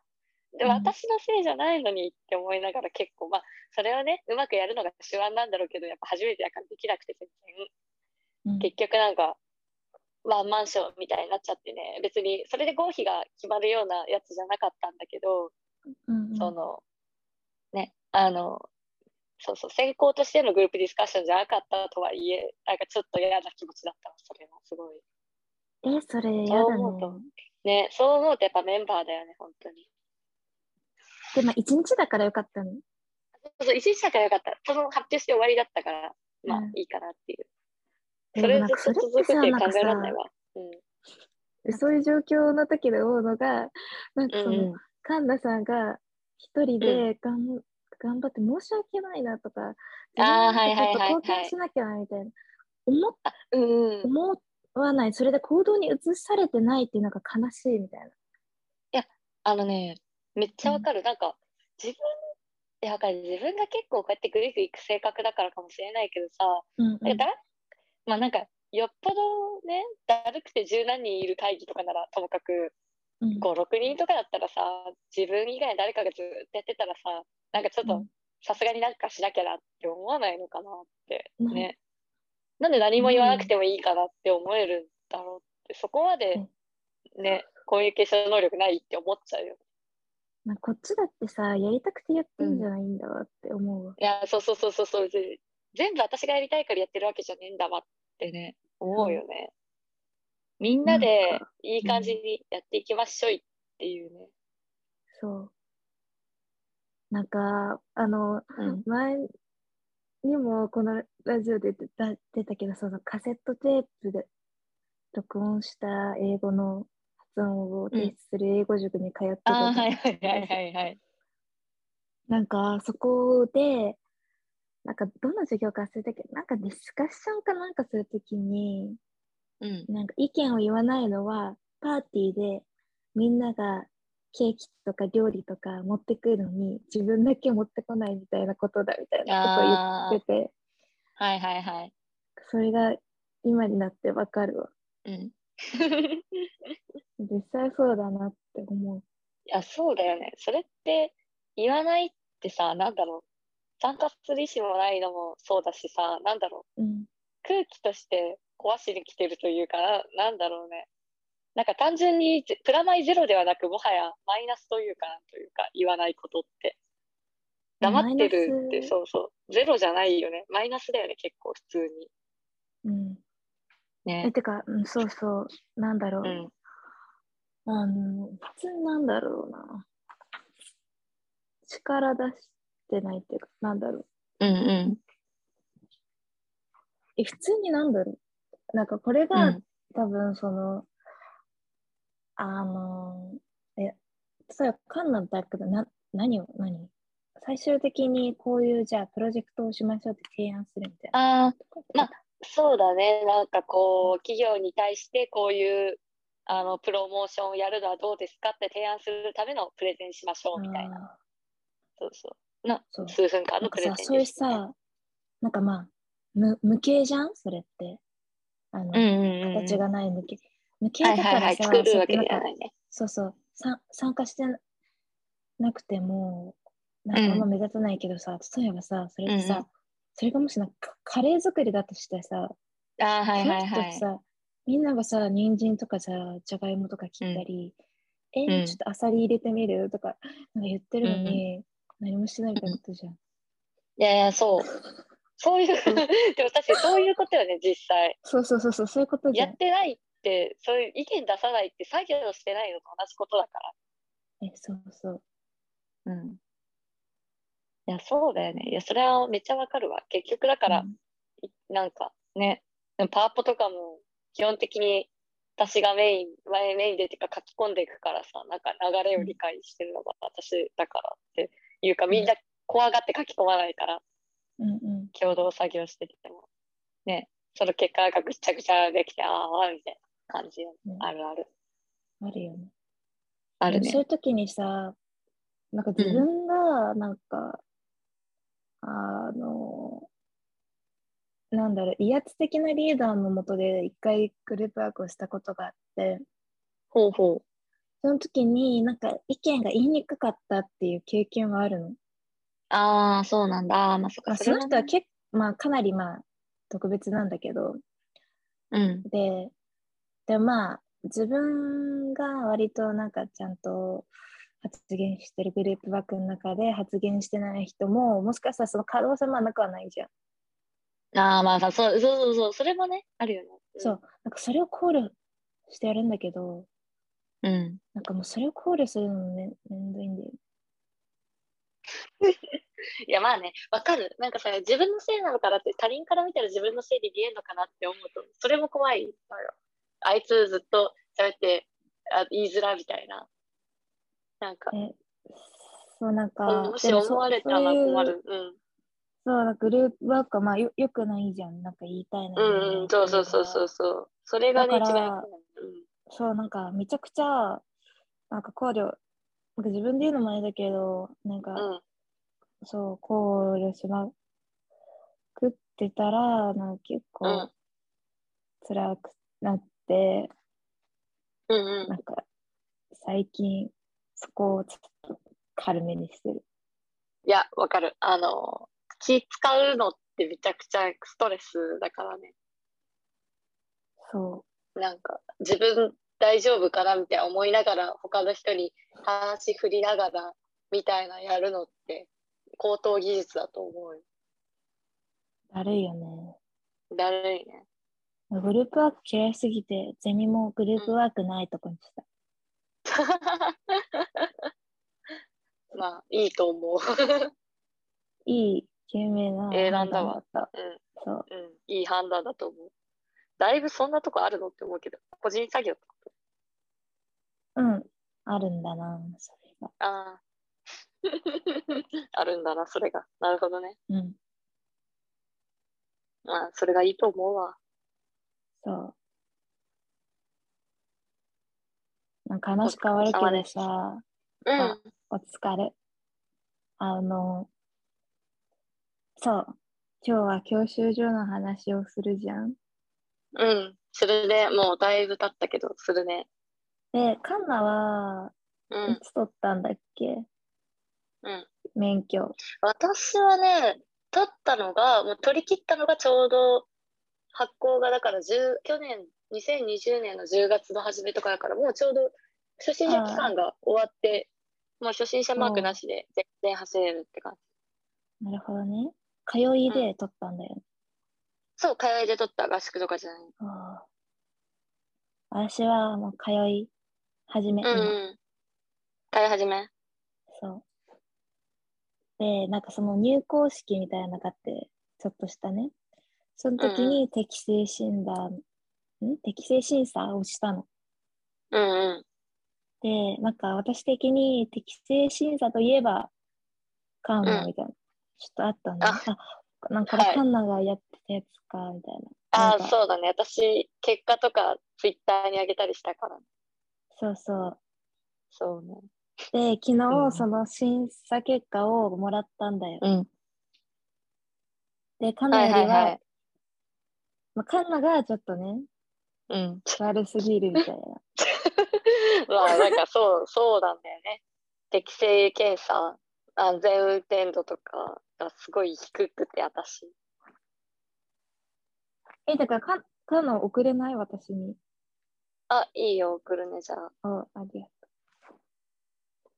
で、うん私のせいじゃないのにって思いながら結構、まあ、それをね、うまくやるのが手腕なんだろうけど、やっぱ初めてだからできなくて全然。うん結局なんか、ワンマンションみたいになっちゃってね、別にそれで合否が決まるようなやつじゃなかったんだけど、うんうんその、ね、あの、そうそう、先行としてのグループディスカッションじゃなかったとはいえ、なんかちょっと嫌な気持ちだったわ、それはすごい。え、それそうやだ思うとね。ね、そう思うとやっぱメンバーだよね、本当に。でも一日だからよかったの？そうそう、一日だからよかった。その発表して終わりだったから、まあうんいいかなっていう。でそれずっと続くってってさ考えられないわ。うん。そういう状況の時で思うのが、なんかその、うんうんカンナさんが一人でがん、頑張って申し訳ないなとか、あはいはいはいはい貢献しなきゃなみたいな、思っうんうん。思わない、それで行動に移されてないっていうのが悲しいみたいな。あのね、めっちゃわかる。なんか、自分、いや、わかる。自分が結構こうやってグイグイ行く性格だからかもしれないけどさ、うんなんかだまあなんか、よっぽどね、だるくて十何人いる会議とかならともかく、うん5、6人とかだったらさ、自分以外誰かがずっとやってたらさ、なんかちょっとうんさすがになんかしなきゃなって思わないのかなってねね。なんで何も言わなくてもいいかなって思えるんだろうって、そこまでね、コミュニケーション能力ないって思っちゃうよ。まあこっちだってさ、やりたくてやってんじゃないんだわって思うわ。いや、そうそうそうそうそう。ぜ全部私がやりたいからやってるわけじゃねえんだわってね、思うよね。みんななでいい感じにやっていきましょいっていうね。そう。なんか、あの、うん。前にもこのラジオで出た出たけど、そのカセットテープで録音した英語の発音を提出する英語塾に通ってたああ、じゃんはいはいはいはいはい。なんかそこで、なんかどの授業か忘れたけど、なんかディスカッションかなんかするときに、うん。なんか意見を言わないのは、パーティーでみんながケーキとか料理とか持ってくるのに、自分だけ持ってこないみたいなことだみたいなことをあ言ってて、はいはいはい。それが今になってわかるわ。うん。実際そうだなって思う。いや、そうだよね。それって言わないってさ、なんだろう。参加する意思もないのもそうだしさ、なんだろう。うん。空気として壊しに来てるというかな、なんだろうね。なんか単純にゼプラマイゼロではなく、もはやマイナスというかなんというか、言わないことって。黙ってるって、そうそう。ゼロじゃないよね。マイナスだよね、結構普通に。うん。え、ね。てか、うん、そうそう、なんだろう。うん。あの、普通なんだろうな。力出してないっていうか、なんだろう。うんうん。え、普通になんだろう。なんかこれうが、ん多分その、あの、え、例えばカンナだけど、な、何を、何最終的にこういう、じゃあ、プロジェクトをしましょうって提案するみたいな。ああ、まあ、そうだね。なんかこう、企業に対してこういうあのプロモーションをやるのはどうですかって提案するためのプレゼンしましょうみたいな。あそうそう。なそう数分間のプレゼンです、かさ、そういうさ、なんかまあ、無無形じゃん？それって。あの、うんうんうん、形がない無形。無形はいだからさ、はいね。そうそう、さ参加してなくても、なんかあんま目立たないけどさ、例えばさ、それってさ、うんうんそれがもしなんかカレー作りだとしてさ、あーはいはいはい。さ、みんながさ、人参とかさ、じゃがいもとか切ったり、えうんちょっとアサリ入れてみるとか、なんか言ってるのに、何もしてないみたいなことじゃん。いやいや、そう。そういう、でも確かにそういうことよね、実際。そうそうそうそう、そういうことじゃんやっ。てないって、そういう意見出さないって作業してないのと同じことだから。え、そうそう。うん。いや、そうだよね。いや、それはめっちゃわかるわ。結局だから、うんいなんかね、パワポとかも基本的に私がメイン、前メインでっていうか書き込んでいくからさ、なんか流れを理解してるのが私だからっていうか、みんな怖がって書き込まないから、うんうん。共同作業してても、ね、その結果がぐっちゃぐちゃできて、ああ、みたいな感じよ、ねあるある。あるよね。あるね。そういう時にさ、なんか自分が、なんか、あの、なんだろう、威圧的なリーダーのもとで一回グループワークをしたことがあって、ほうほう。その時になんか意見が言いにくかったっていう経験があるの？ああ、そうなんだ。ああ、まあそっか。まあ、その人はね結構、まあかなりまあ特別なんだけど、うん。で、でまあ自分が割となんかちゃんと発言してるグループワークの中で発言してない人ももしかしたらその可能性もなくはないじゃん。ああ、まあそう、そうそうそう、それもね、あるよね。そう、なんかそれを考慮してやるんだけど、うん。うん。なんかもうそれを考慮するのもめめんどいんだよ。いや、まあね、わかる。なんかさ、自分のせいなのかなって、他人から見たら自分のせいで見えるのかなって思うと、それも怖いのよ。あいつずっと喋ってあ言いづらみたいな。なんか、えそうなんか、もし思われたらそういう困る。うん。そう、なんかグループワークはまあよよくないじゃん。なんか言いたいな。うんうん、そうそうそうそうそう。それがね、一番良くない。そう、なんかめちゃくちゃ、なんか考慮、なんか自分で言うのもあれだけど、なんか、うん。うん。そう、考慮しまくってたら、なんか結う構ん。辛くなって、うんうんなんか最近そこをちょっと軽めにしてる。いや、わかる。あの、気使うのってめちゃくちゃストレスだからね。そなんか、自分大丈夫かなみたいな思いながら、他の人に話振りながら、みたいなやるのって、高等技術だと思。う、だるいよね。だるいね。グループワーク嫌いすぎて、ゼミもグループワークないとこにした。まあ、いいと思う。いい、賢明な選んだわ。うん。そう。うん。いい判断だと思う。だいぶそんなとこあるのって思うけど、個人作業ってことうん。あるんだな、それが。ああ。あるんだな、それが。なるほどね。うん。まあ、それがいいと思うわ。そう。なんか話変わるけどさ、うんあ。お疲れ。あの、そう。今日は教習所の話をするじゃん。うん。それでもうだいぶ経ったけど、するね。で、カンナは、うんい。つ取ったんだっけ？うん。免許。私はね、取ったのが、もう取り切ったのがちょうど発行がだから10去年、2020年の10月の初めとかだから、もうちょうど初心者期間が終わって、もう初心者マークなしで全然走れるって感じ。なるほどね。通いで取ったんだよね。そう、通いで取った合宿とかじゃない。ああ私はもう通い始め、うんうん。通い始め。そう。で、なんかその入校式みたいなのがあって、ちょっとしたね。その時に適正診断、ん？適正審査をしたの。うんうん。で、なんか私的に適正審査といえば、カンナみたいな、ちょっとあったんだ、ね。あ、なんかカンナがやってたやつか、みたいな。ああ、そうだね。私、結果とかツイッターに上げたりしたから。そうそう。そうね。で、昨日、うんその審査結果をもらったんだよ。うん。で、カはいナよりは、はいはい。まあ、カナがちょっとね、うん。悪すぎるみたいな。まあ、なんかそう、そうなんだよね。適正検査、安全運転度とかがすごい低くて、私。え、だからカ、カナ送れない？私に。あ、いいよ、送るね、じゃあ。あ、ありがと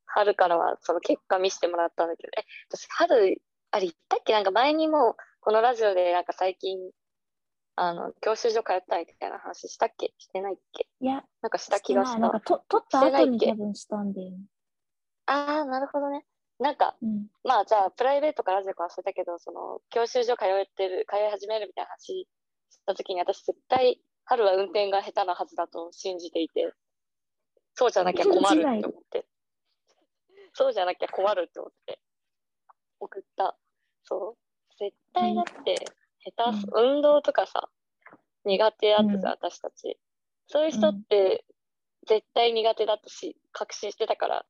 春からはその結果見せてもらったんだけど、え、私、春、あれ言ったっけ？なんか前にも、このラジオでなんか最近、あの、教習所通ったみたいな話したっけ？してないっけ？う。いや、なんかした。気がした。なんかと、取った後に多分したんだよね。ああ、なるほどね。なんか、うん。まあじゃあ、プライベートかラジオか忘れたけど、その、教習所通ってる、通い始めるみたいな話したときに、私絶対、春は運転が下手なはずだと信じていて、そうじゃなきゃ困るって思って。そうじゃなきゃ困るって思って、送った。そう。絶対だって、下手す、運動とかさ、苦手だったじゃん、うん私たち。そういう人って、絶対苦手だとし、確信してたから、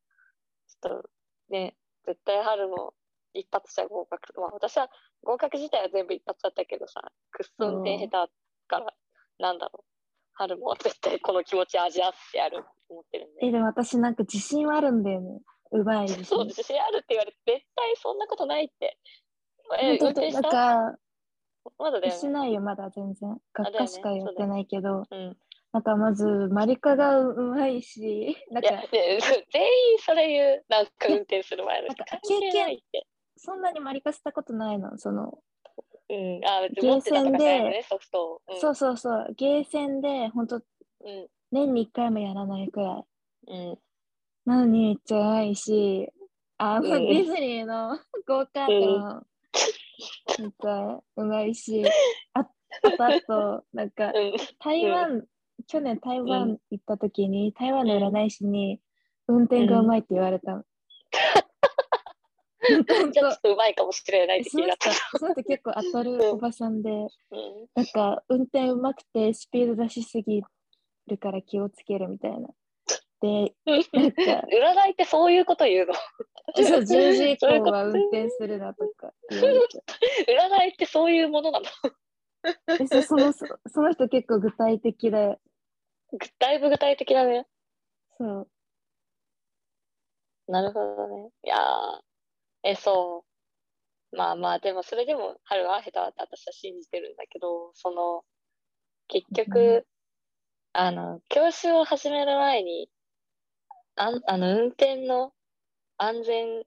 ちょっと、ね、絶対春も一発じゃ合格。まあ私は合格自体は全部一発だったけどさ、くっそ運転下手だから、なんだろう。春も絶対この気持ち味わってやるって思ってるんで。え、でも私なんか自信はあるんだよね。うまい自そう、信。自信あるって言われて、絶対そんなことないって。え、運本当なんか、まだだよね。しないよ、まだ全然。学科しかやってないけど、うん。なんかまず、マリカがうまいし、なんか全員それ言う、なんか運転する前の人。なんか関係ないって。そんなにマリカしたことないの。その、うん。あ、別に持ってたとかじゃないのね、ソフトを。うん、そうそうそう、ゲーセンで、本当うん。年に1回もやらないくらい。うん。なのにめっちゃいし、あの、うんディズニーの ゴーカートもめっちゃうまいし、ああとあと、なんか、うん。台湾、去年台湾行った時に、台湾の占い師に、運転がうまいって言われたの。本 当じゃあちょっとうまいかもしれないって気がった。、その人結構当たるおばさんで、うん。なんか運転うまくてスピード出しすぎるから気をつけるみたいな。で、なんか、占いってそういうこと言うの？そう10時以降は運転するなとか。占いってそういうものなの？でそそのそその人結構具体的で、だいぶ具体的だね。そう。なるほどね。いやー、え、そう。まあまあ、でもそれでも春は下手だって私は信じてるんだけど、その、結局、うんあの、教習を始める前に、あんあの、運転の安全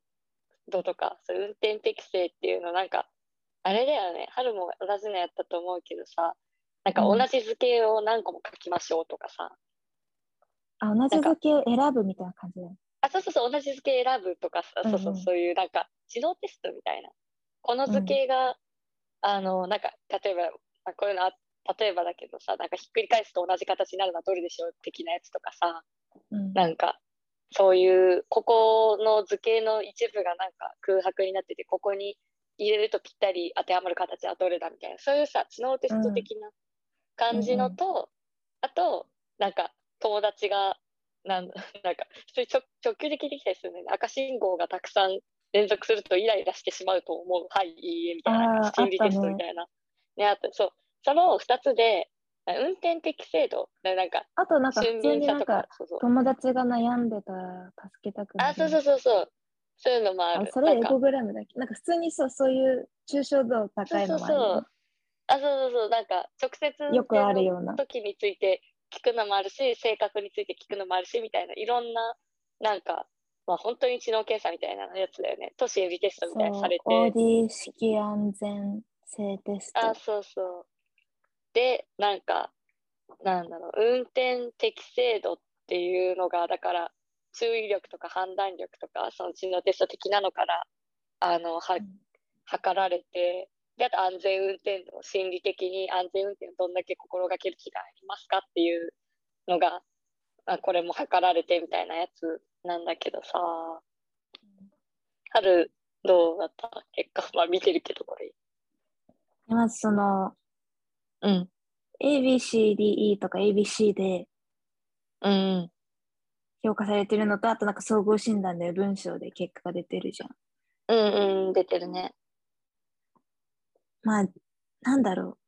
度とか、そう運転適正っていうのなんか、あれだよね、春も同じのやったと思うけどさ、なんか同うんじ図形を何個も書きましょうとかさ、あ、同じ図形を選ぶみたいな感じだよ。あ、そうそうそう、同じ図形選ぶとかさ、うんうんそうそう、そういうなんか、自動テストみたいな。この図形が、あの、なんか、例えば、まあ、こういうのあ、例えばだけどさ、なんかひっくり返すと同じ形になるのはどれでしょう的なやつとかさ、うん。なんか、そういう、ここの図形の一部がなんか空白になってて、ここに入れるとぴったり当てはまる形はどれだみたいな、そういうさ、知能テスト的な感じのと、あと、なんか、友達が、なんだ、なんか、直直球で聞いてきたりするんだよね。赤信号がたくさん連続するとイライラしてしまうと思う。はい、いいえ、みたいな。心理テストみたいな。ね、あと、そう。その二つで、運転適正度、でなんか、あとなんか普俊通になんか、そうそう。友達が悩んでたら助けたくなる。あ、そうそうそうそう。そういうのもある。あそれなんかエコグラムだっけ？なんか普通にそうそういう抽象度高いのもあるよね。あ、そうそうそう。なんか、直接運よくある転ようなの時について聞くのもあるし、性格について聞くのもあるし、みたいな、いろんな、なんか、まあ本当に知能検査みたいなやつだよね。都市エビテストみそうたいにされて。オーディ式安全性テスト。あ、そうそう。で、なんか、なんだろう、運転適正度っていうのが、だから、注意力とか判断力とか、その知能テスト的なのから、あの、はうん。測られて、で、あと安全運転度、心理的に安全運転をどんだけ心がける気がありますかっていうのが、あこれも測られてみたいなやつなんだけどさ、春、どうだった？結果、まあ見てるけど、これ。まずそのうん。ABCDE とか ABC でうん。評価されてるのと、あとなんか総合診断で文章で結果が出てるじゃん。うんうん、出てるね。まあ、なんだろ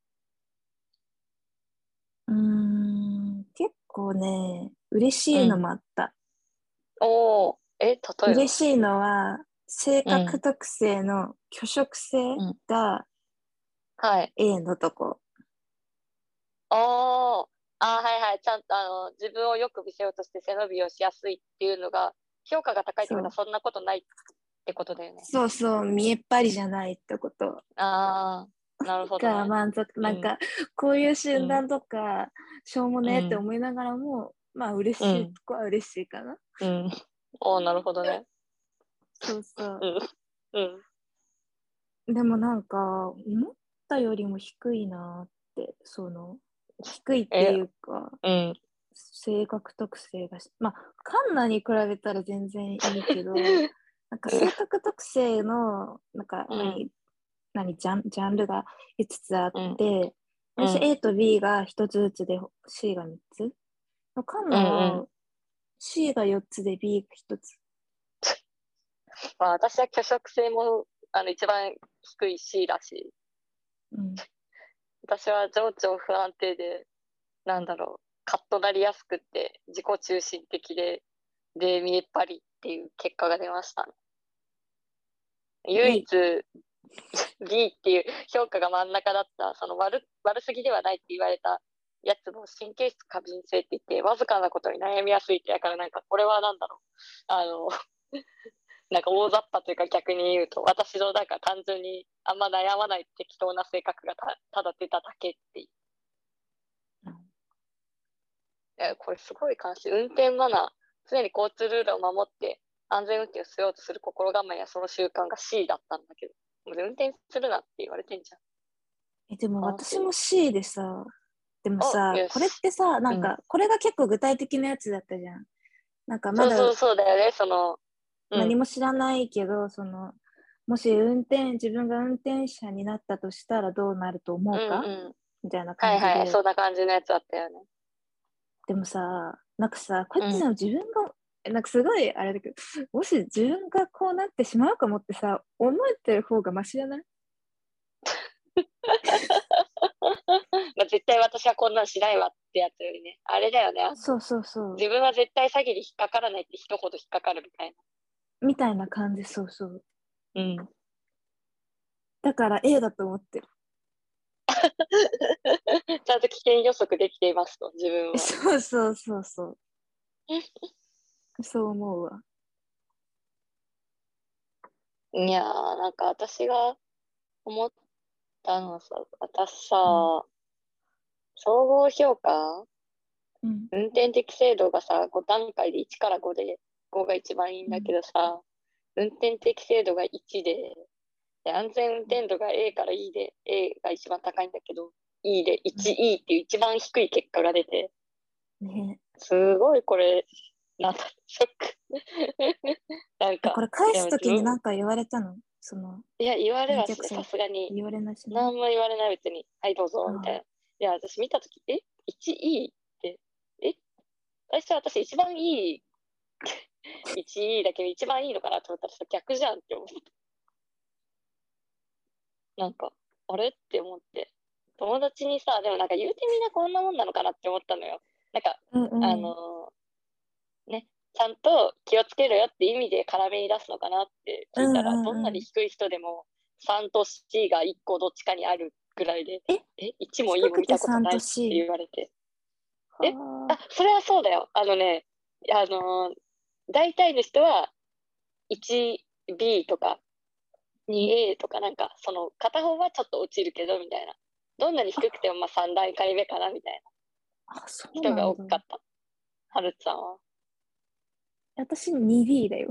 う。うーん、結構ね、嬉しいのもあった。おお、え、例えば？嬉しいのは、性格特性の拒食性がはい。A のとこ。あーちゃんと、あの、自分をよく見せようとして背伸びをしやすいっていうのが、評価が高いってことはそんなことないってことだよね。そうそう、見えっ張りじゃないってことああ、なるほど、がね。満足。なんか、こういう診断とか、しょうもねえって思いながらも、まあ嬉しいとこは嬉しいかな。うん。おおなるほどね。そうそうう。ん。うん。でもなんか、思ったよりも低いなって、その、低いっていうか、うん。性格特性がし、まあ、カンナに比べたら全然いいけど、なんか性格特性の、なんかうん何、何ジャン、ジャンルが5つあって、うん私うん A と B が1つずつで C が3つ。カンナうんはう C が4つで B が1つ。まあ、私は拒食性も、あの、一番低い C だし、うん、私は情緒不安定で、なんだろう、カッとなりやすくって、自己中心的で、で、見えっ張りっていう結果が出ましたね。唯一、B っていう評価が真ん中だった、その悪、悪すぎではないって言われたやつの神経質過敏性って言って、わずかなことに悩みやすいって、だからなんか、これはなんだろう、あの、なんか大雑把というか逆に言うと、私のなんか単純にあんま悩まない適当な性格がたただ出ただけっていう。うんえこれすごい関心。運転マナー、常に交通ルールを守って安全運転をしようとする心構えやその習慣が C だったんだけど、もう運転するなって言われてんじゃん。えでもあ私も C でさ、でもさこれってさ、なんか、これが結構具体的なやつだったじゃん。なんかまだそうそうそうだよね、その、うん何も知らないけど、その、もし運転、自分が運転者になったとしたらどうなると思うか、うんうん、みたいなは感じで。いはい、そんな感じのやつだったよね。でもさ、なんかさ、こっちの自分が、えなんかすごいあれだけど、もし自分がこうなってしまうかもってさ、思えてる方がマシじゃない？まあ、絶対私はこんなんしないわってやつよりね。あれだよね。そうそうそう。自分は絶対詐欺に引っかからないって人ほど引っかかるみたいみたいな感じ、そうそう。な。うん。だから A だと思ってる。ちゃんと危険予測できていますと、自分は。そうそうそうそう。そう思うわ。いやー、なんか私が思ったのはさ、私さ、総合評価？うん。運転適正度がさ、5段階で1から5で、5が一番いいんだけどさ、運転適正度が1で、で安全運転度が A から E で、A が一番高いんだけど、E で 1E っていう一番低い結果が出て、ねすごいこれ、なんだ、ショック。なんえ。かこ、れ返すときに何か言われたの？その、いや、言われはさすがに、言われなしに。何も言われない別に、はい、どうぞみたいな。いや、私見たとき、え ?1E って、え？最初私一番いい、1E だけど一番いいのかなと思ったらさ、逆じゃんって思って。なんか、あれって思って。友達にさ、でもなんか言うてみんなこんなもんなのかなって思ったのよ。なんか、うんうん、あのーね、ちゃんと気をつけろよって意味で絡めに出すのかなって聞いたら、うんうんうんどんなに低い人でも3と C が1個どっちかにあるぐらいで、え？え、1も E も見たことない低くて3とって言われて。え？はあ、それはそうだよ。あのね、あのー大体の人は 1B とか 2A とかなんか、その片方はちょっと落ちるけどみたいな。どんなに低くてもまあ3段階目かなみたいあ、あそうな人。が多かった。はるつさんは。私 2B だよ。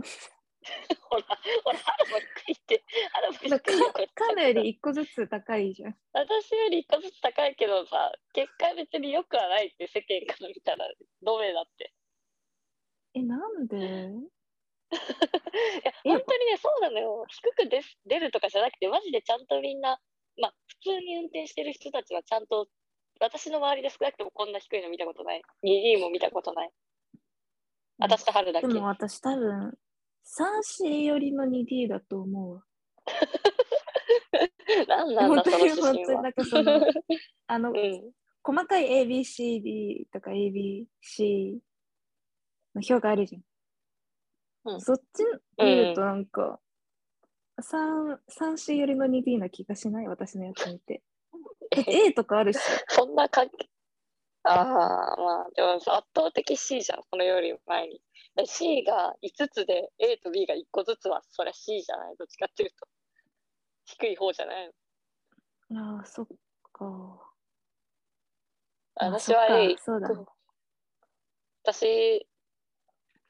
ほら、ほら、ハルも低いって、ハルも低いよ、これ。カナより1個ずつ高いじゃん。私より一個ずつ高いけどさ、結果別に良くはないって世間から見たら、どめだって。え、なんで？いや、本当にね、そうなのよ。低く出す出るとかじゃなくて、マジでちゃんとみんな、まあ、普通に運転してる人たちはちゃんと、私の周りで少なくともこんな低いの見たことない。2D も見たことない。私と春だけ。でも私多分、3C 寄りの 2D だと思うわ。なんなんだ、その本当に指針は本当になん。かその、あの、うん。細かい ABCD とか ABC の表があるじゃん。うんそっち見るとなんか、3、3C 寄りの 2D な気がしない私のやつ見て。だって A とかあるし。そんな関係。ああ、まあ、でもさ圧倒的 C じゃん、このより前に。C が5つで A と B が1個ずつは、そりゃ C じゃない？どっちかっていうと。低い方じゃないの？ああ、そっか。私は A かそうだね私、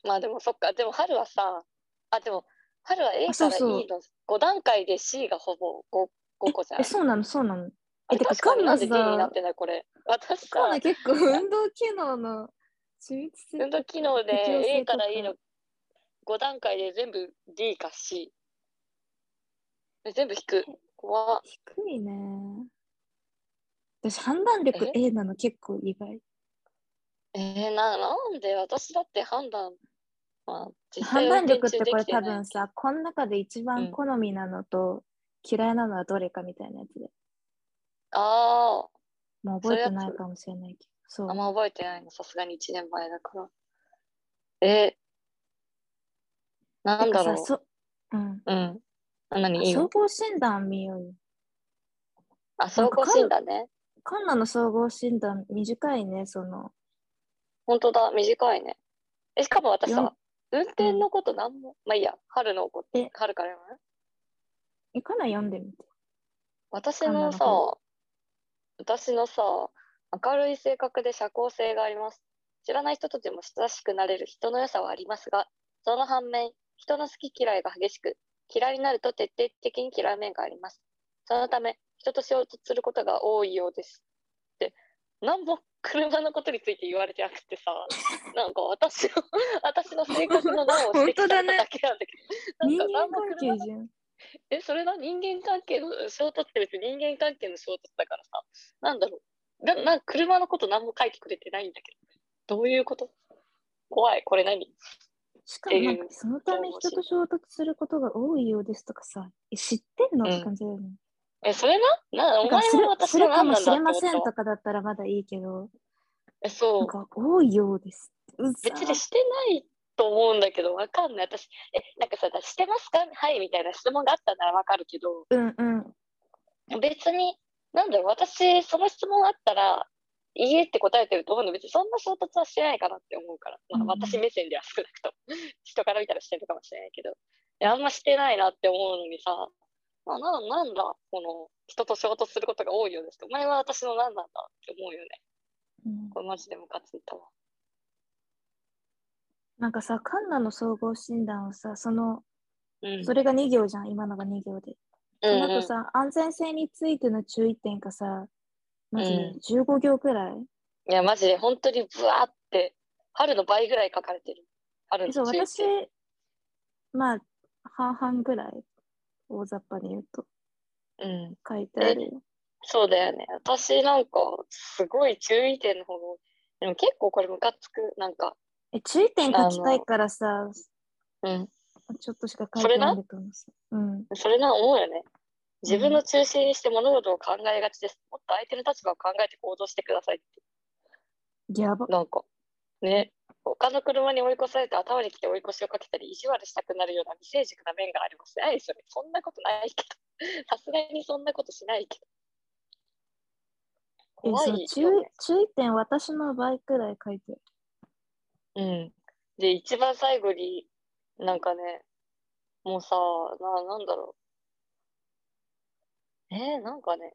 まあでもそっか、でも春はさ、あ、でも春は A から E の5段階で C がほぼ 5, 5個じゃん。え、そうなの？そうなの？あえ、てか、確かになんで D になってないこれ。私さ結構運動機能の緻密性運動機能で A から E の5段階で全部 D か C。え全部引く。怖っ低いね。私、判断力え？A なの結構意外。えー、な、なんで？私だって判断、まあ、判断力ってこれ多分さ、この中で一うん番好みなのと嫌いなのはどれかみたいなやつで。あもう覚えてないかもしれないけど。そうあ、あ。んま覚えてないの、さすがに1年前だから。えー、なんだろう？てかさそうん。うん。あ何？総合診断見ようよ。あ、総合診断ね。カンナの総合診断短いね、その。本当だ、短いね。え、しかも私さ、運転のことなんも、まあいいや、春のことえ、春から読む？え、カンナ読んでみて。私ののさ方、私のさ、明るい性格で社交性があります。知らない人とでも親しくなれる人の良さはありますが、その反面、人の好き嫌いが激しく、嫌いになると徹底的に嫌う面があります。そのため、人と衝突することが多いようです。で、なんも車のことについて言われてなくてさ、なんか私の、私の性格の難を指摘されただけなんだけど、人間なんか何も関車。え、それな人間関係の衝突って別に人間関係の衝突だからさ、なんだろう。な、な、車のこと何も書いてくれてないんだけど。どういうこと？怖い。これ何？しかもそのため人と衝突することが多いようですとかさ、え知ってんの？って感じだよね。え、それな？な、お前だからするも私するかもしれませんとかだったらまだいいけど、え、そなんう。か多いようです。うざ別にしてないと思うんだけど、わかんない。私、え、なんかさ、してますか？はい、みたいな質問があったならわかるけど、うんうん。別に、なんだろう、私、その質問あったら、いいえって答えてると思うの別にそんな衝突はしてないかなって思うから、まあ、うん私目線では少なくとも。人から見たらしてるかもしれないけど。あんましてないなって思うのにさなななんだこの人と衝突することが多いようですお前は私の何なんだって思うよね。うん。これマジでムカついたわ。なんかさ、カンナの総合診断をさ、その、うん。それが2行じゃん、今のが2行で。その後さ、安全性についての注意点がさ、まずうん。15行くらい？いやマジで本当にブワーって春の倍ぐらい書かれてる。春のえそう、私点、まあ、半々ぐらい、大雑把に言うと、うん書いてあるよ。そうだよね。私なんか、すごい注意点の方が、でも結構これムカつく。なんか、え、注意点書きたいからさ、うん。ちょっとしか書いてないんだと思うさ。うん。それな、思うよね。自分の中心にして物事を考えがちです。もっと相手の立場を考えて行動してくださいって。やば。なんか、ね。他の車に追い越されて頭に来て追い越しをかけたり、意地悪したくなるような未成熟な面があります。ないですよね。そんなことないけど。さすがにそんなことしないけど。え、怖いよね。注意点、私の倍くらい書いて。うん。で、一番最後に、なんかね、もうさ、な、なんだろう。えーなんかね、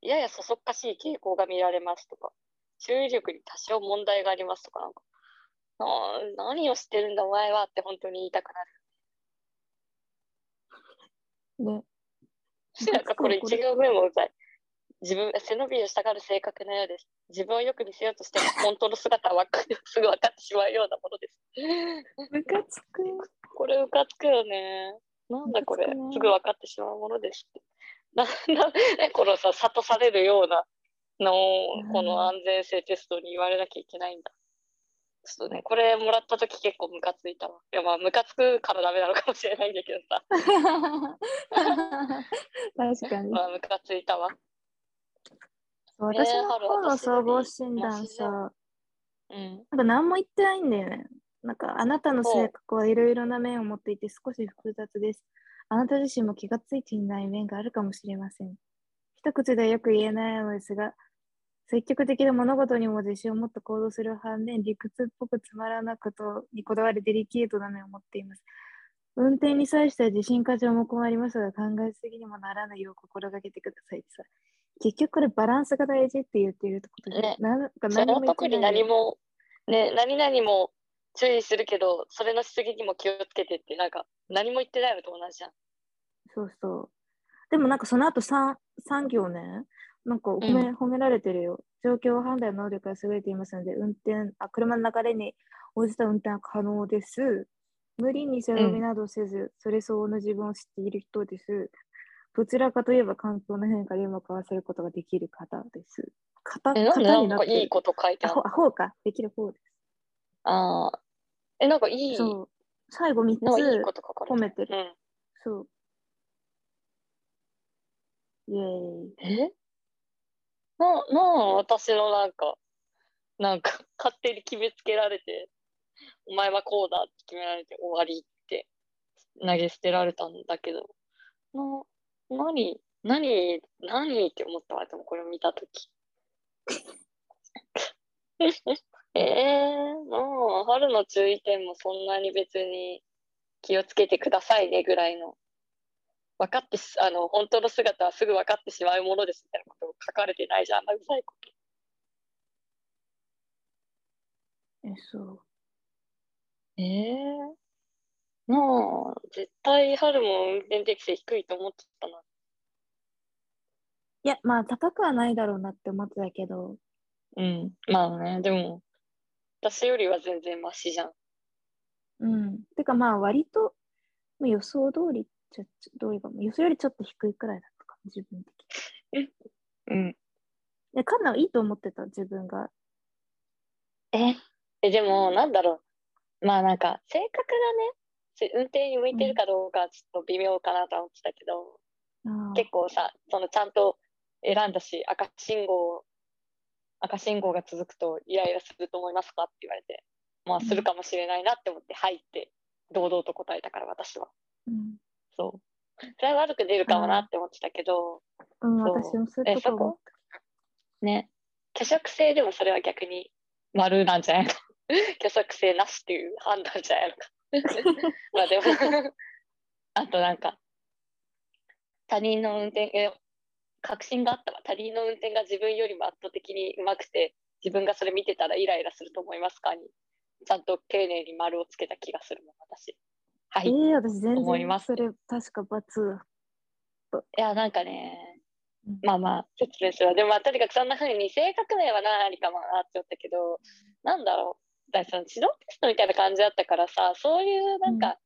ややそそっかしい傾向が見られますとか、注意力に多少問題がありますとか、なんか、何をしてるんだお前はって本当に言いたくなね。る。なんかこれ一行目もうざい。自分、背伸びをしたがる性格のようです。自分をよく見せようとしても、本当の姿は すぐ分かってしまうようなものです。ムカつく。これムカつくよね。なんだこれ、すぐ分かってしまうものですって。な、な、ね、このさ、諭されるようなのこの安全性テストに言われなきゃいけないんだ。ちょっとね、これもらった時結構ムカついたわ。いや、まあ、ムカつくからダメなのかもしれないんだけどさ。確かに。まあ、ムカついたわ。そう私の方の総合診断さ、うん。なんか何も言ってないんだよね。なんかあなたの性格はいろいろな面を持っていて少し複雑です。あなた自身も気がついていない面があるかもしれません。一口ではよく言えないのですが、積極的な物事にも自信を持って行動する反面、理屈っぽくつまらなくとにこだわりデリケートな面を持っています。運転に際しては自信過剰も困りますが、考えすぎにもならないよう心がけてくださいさ。結局これバランスが大事って言っているってことで、ねなん特に何も、ね、何々も注意するけど、それのしすぎにも気をつけてって、なんか、何も言ってないのと同じじゃん。そうそう。でもなんかその後 3, 3行ね、なんか褒め,、褒められてるよ。状況判断能力が優れていますので、運転、あ車の流れに応じた運転は可能です。無理に背伸びなどせず、それ相応の自分を知っている人です。どちらかといえば環境の変化でうまく合わせることができる方です。型型なんかいいる。こと書いてああるほあほうか。できる方です。ああ。え、なんかいい、そう。最後3なんかいいつこと書かれて褒めてる。る。そう。イェーイ。うん。え？な、な、私のなんか、なんか、勝手に決めつけられて、お前はこうだって決められて終わりって投げ捨てられたんだけど、な、何、何、何って思ったわ、でもこれを見たとき。ええもう、春の注意点もそんなに別に気をつけてくださいねぐらいの、分かってし、あの、本当の姿はすぐ分かってしまうものですみたいなこと書かれてないじゃん、あんなうざいこと。え、そう。ええもう、絶対春も運転適性低いと思ってたな。いや、まあ、高くはないだろうなって思ってたけど、うん。まあね、でも、私よりは全然マシじゃん。うん。てかまあ、割と、まあ、予想通りっちゃ通りかも。予想よりちょっと低いくらいだったかも、自分的に。うん。いや、カンナはいいと思ってた、自分が。え、え、でも、なんだろう。まあなんか、性格がね、せ運転に向いてるかどうかはちょっと微妙かなとは思ってたけど、ああ結構さ、そのちゃんと選んだし、赤信号、赤信号が続くとイライラすると思いますかって言われて、まあするかもしれないなって思って、はいって堂々と答えたから私は。うん。そう。それは悪く出るかもなって思ってたけど、うん、私もそうとこ？ね、虚食性でもそれは逆に丸なんじゃないの？虚食性なしっていう判断じゃないのか。まあでも、あとなんか、他人の運転、え確信があったわ。他人の運転が自分よりも圧倒的に上手くて、自分がそれ見てたらイライラすると思いますか？に、ちゃんと丁寧に丸をつけた気がするもん、私。はい。えいえ私全然思いますそれ確か罰だ。や、なんかね、うんまあまあ、説明するわ。でも、まあ、とにかくそんな風に性格面は何かもなって思ったけど、なんだろう。だその指導テストみたいな感じだったからさ、そういうなんか、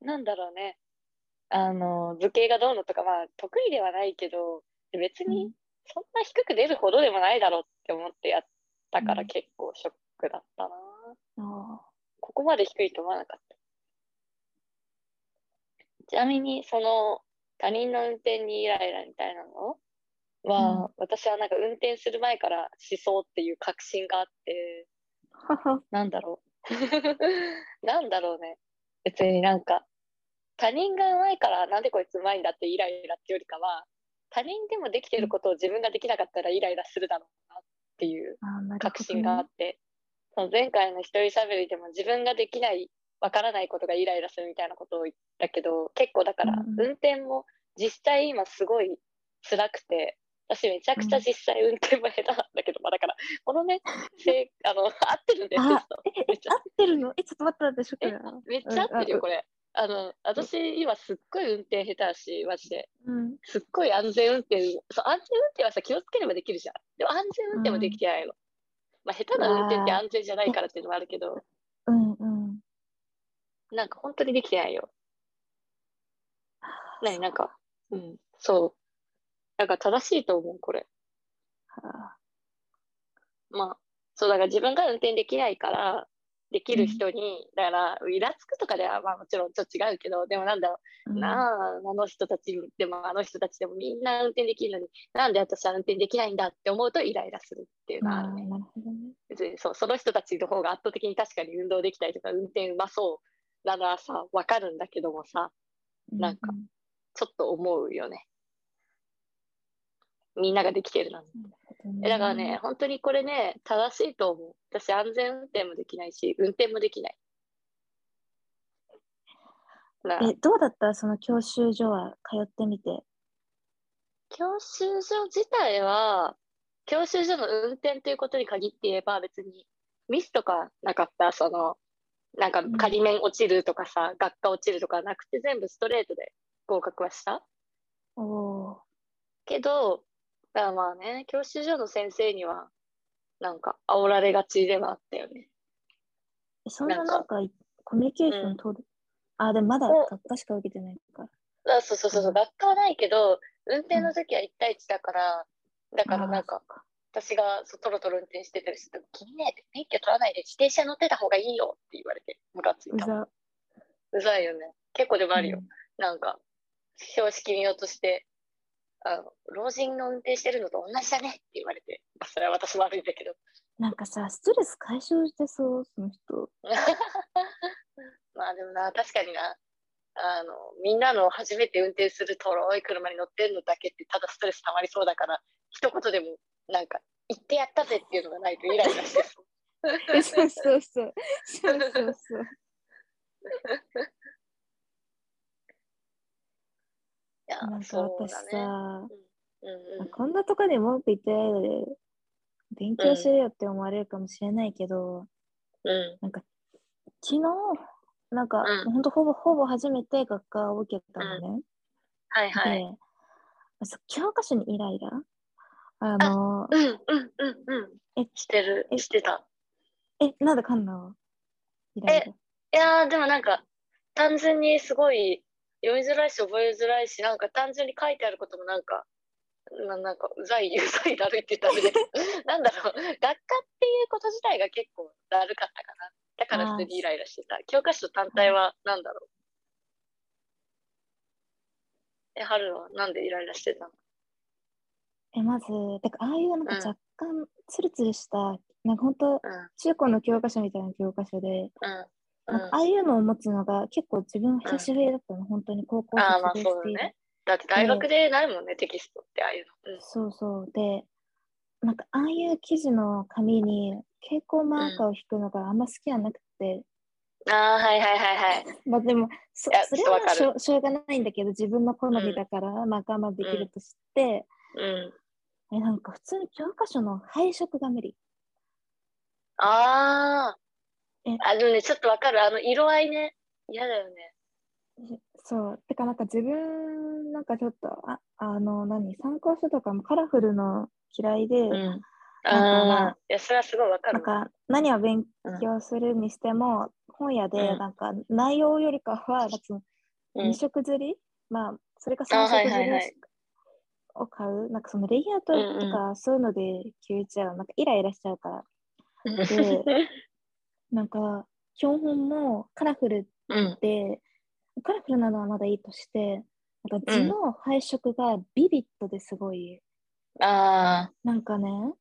なんだろうね。あの、図形がどうのとか、まあ、得意ではないけど、別にそんな低く出るほどでもないだろうって思ってやったからうん結構ショックだったな。あここまで低いと思わなかった。ちなみに、その、他人の運転にイライラみたいなの？は、私はなんか運転する前からしそうっていう確信があって。なんだろう。なんだろうね。別になんか、他人が上手いからなんでこいつ上手いんだってイライラってよりかは、他人でもできてることを自分ができなかったらイライラするだろうなっていう確信があって、その前回の一人喋りでも自分ができない、わからないことがイライラするみたいなことを言ったけど、結構だからうんうん運転も実際今すごい辛くて、私めちゃくちゃ実際運転も下手なんだけど、まあだから、このね、せ あの、合ってるんだよ、合ってるの？え、ちょっと待って待って。めっちゃ合ってるよ、うんこれ。あの、私今すっごい運転下手だし、マジで。うん。すっごい安全運転、そう、安全運転はさ、気をつければできるじゃん。でも安全運転もできてないの。まあ、下手な運転って安全じゃないからっていうのもあるけど、うんうん。なんか本当にできてないよ。何なんか、うん、そう。なんか正しいと思う、これ。はあまあ、そう、だから自分が運転できないから、できる人に、だからイラつくとかではまあもちろんちょっと違うけどでもなんだろう、うんなああの人たちでもあの人たちでもみんな運転できるのになんで私は運転できないんだって思うとイライラするっていうのはあるね。別にそうその人たちの方が圧倒的に確かに運動できたりとか運転うまそうならさ分かるんだけどもさなんかちょっと思うよね。みんなができてる。なるほどねえだからね、本当にこれね、正しいと思う。私、安全運転もできないし、運転もできない。なえ、どうだった？その教習所は通ってみて。教習所自体は、教習所の運転ということに限って言えば、別にミスとかなかった、その、なんかうん仮面落ちるとかさ、学科落ちるとかなくて、全部ストレートで合格はした？おおけど、だからまあね、教習所の先生には、なんか煽られがちではあったよね。ー。そんななんかコミュニケーション取る？あ、でもまだお学科しか受けてないから。あそうそうそうそう、うん学科はないけど、運転の時は1対1だから、だからなんか、私がそうトロトロ運転してたりすると、君ね、免許取らないで自転車乗ってた方がいいよって言われて、ムカついうた。ざ。うざいよね。結構でもあるよ。うんなんか、標識見落として、あの、老人の運転してるのと同じだねって言われて、まあそれは私悪いんだけど。なんかさ、ストレス解消してそう、その人。まあでもな、確かにな、あの、みんなの初めて運転するとろい車に乗ってるのだけってただストレス溜まりそうだから、一言でもなんか、行ってやったぜっていうのがないとイライラしてそう。えそうそうそう。そうそうそう。いやなん、か私。さ、うんうん。こんなとこで文句言ってないで、勉強しろよって思われるかもしれないけど、うん。なんか、昨日、なんか、うんほんとほぼほぼ初めて学科を受けたのね。はいはい。で、そう教科書にイライラ？あの、うんうんうんうん。えしてる、えしてた。え、なんでかんなイライラ。いやー、でもなんか、単純にすごい読みづらいし覚えづらいし、なんか単純に書いてあることもなんか、ななんか、うざい、うざいだるいって言ったら なんだろう、学科っていうこと自体が結構だるかったかな。だから普通にイライラしてた。教科書単体はなんだろう。え、春はなんでイライラしてたの？え、まず、だからああいうなんかうん。若干ツルツルした、なんか本当うん、中高の教科書みたいな教科書で、うん。なんかああいうのを持つのが結構自分久しぶりだったの、本当に高校あーまあ卒業して。そうだね。だって大学でないもんね、テキストってああいうの。そうそう。で、なんかああいう記事の紙に蛍光マーカーを引くのがあんま好きじゃなくて、うん、ああ、はいはいはいはい。まあでも、そそれはまあしょしょうがないんだけど、自分の好みだから、まあ我慢できるとして、うん。えなんか普通に教科書の配色が無理。あえあ。あ、でもね、ちょっとわかる。あの、色合いね。嫌だよね。そう。てかなんか自分、なんかちょっと、ああの、何、参考書とかもカラフルの嫌いで、うん。なんかああ。いや、それはすごいわかる。なんか何を勉強するにしても、本屋でうんなんか内容よりかは、なんかそのうん2色刷り、まあ、それか3あはい色刷りを買う、なんかそのレイアウトとかそういうので消えちゃう、なんかイライラしちゃうから。で なんか、標本もカラフルうん。で、カラフルなのはまだいいとして、なんか図の配色がビビッドですごい、ああ。なんかね、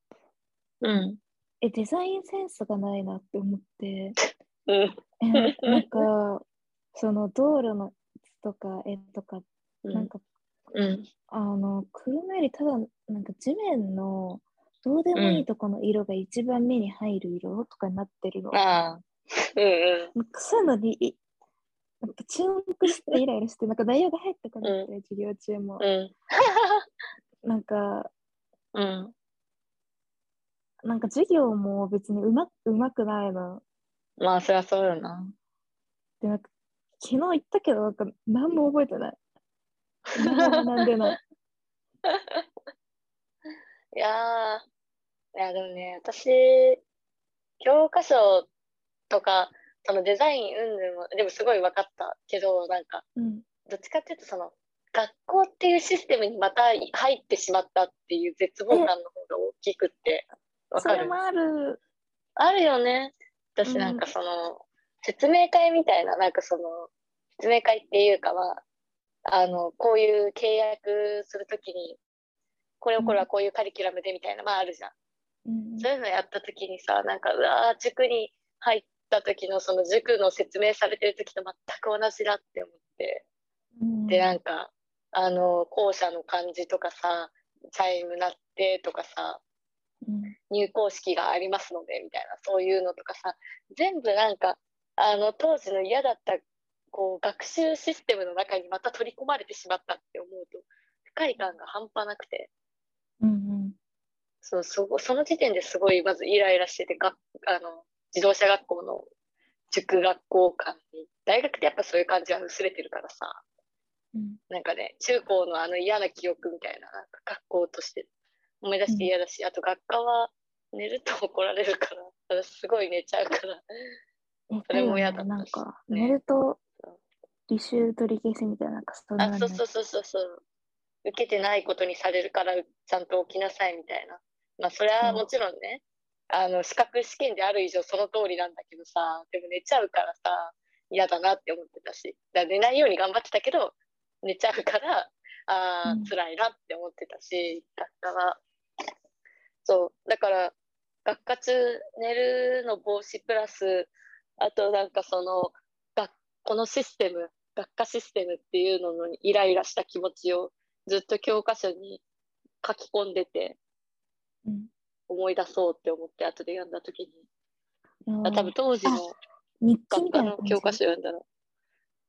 うん。え、デザインセンスがないなって思って、うん。えなんか、その道路の図とか絵とか、なんか、うん。あの、車よりただ、なんか地面のどうでもいいとこの色が一番目に入る色とかになってるの。うんうん。なんかそういうのに、注目してイライラして、なんか内容が入ってこなくて、授業中も。うん。なんか、うん。なんか授業も別にうまうまくないの。まあ、そりゃそうよな。で、なんか、昨日言ったけど、なんか何も覚えてない。何も学んでない。いやー、いや、でもね、私、教科書とか、そのデザイン云々も、でもすごい分かったけど、なんか、うん。どっちかっていうと、その、学校っていうシステムにまた入ってしまったっていう絶望感の方が大きくって、わかる？それもある。あるよね。私なんかその、説明会みたいな、なんかその、説明会っていうかは、あの、こういう契約するときに、これをこれはこういうカリキュラムでみたいな、まああるじゃん。うん。そういうのやったときにさ、なんか、うわー塾に入った時のその塾の説明されてる時と全く同じだって思って、うん。で、なんか、あの、校舎の感じとかさ、チャイム鳴ってとかさ、うん。入校式がありますのでみたいなそういうのとかさ全部なんかあの当時の嫌だったこう学習システムの中にまた取り込まれてしまったって思うと不快感が半端なくて。うんそうそこその時点ですごいまずイライラしててがあの自動車学校の塾学校間に。大学ってやっぱそういう感じは薄れてるからさ。うん。なんかね中高のあの嫌な記憶みたいななんか学校として。思い出して嫌だし、あと学科は寝ると怒られるから私すごい寝ちゃうから。えそれも嫌だよだったし。ねなんか、ね。寝ると履修取り消しみたいな、なんかそんなあのそうそうそうそうそう。受けてないことにされるからちゃんと起きなさいみたいな。まあそれはもちろんね。あの資格試験である以上その通りなんだけどさでも寝ちゃうからさ嫌だなって思ってたし。だから寝ないように頑張ってたけど寝ちゃうからああ、うん。辛いなって思ってたし学科はそう。だから学科中寝るの防止プラスあとなんかその学このシステム学科システムっていうのにイライラした気持ちをずっと教科書に書き込んでてうん。思い出そうって思って後で読んだ時に。ああ多分当時の学科の教科書読んだら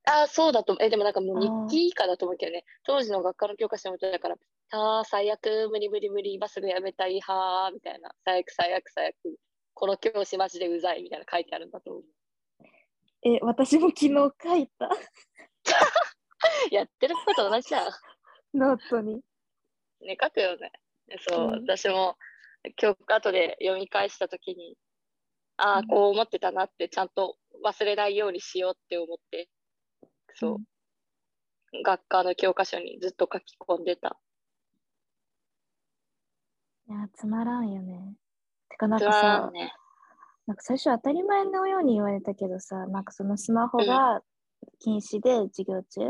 ああそうだとえでもなんかもう日記以下だと思うけどね。当時の学科の教科書読んでたからああ最悪無理無理無理今すぐやめたいはーみたいな。最悪最悪最悪。この教師マジでうざいみたいな書いてあるんだと思うえ、私も昨日書いた やってること同じじゃんノートに。ね、書くよね。そう、うん私も今日後で読み返したときに、ああ、うんこう思ってたなって、ちゃんと忘れないようにしようって思って、そう、学科の教科書にずっと書き込んでた。いや、つまらんよね。てか、なんつかさまらん、ね。なんか最初当たり前のように言われたけどさ、なんかそのスマホが禁止で授業中、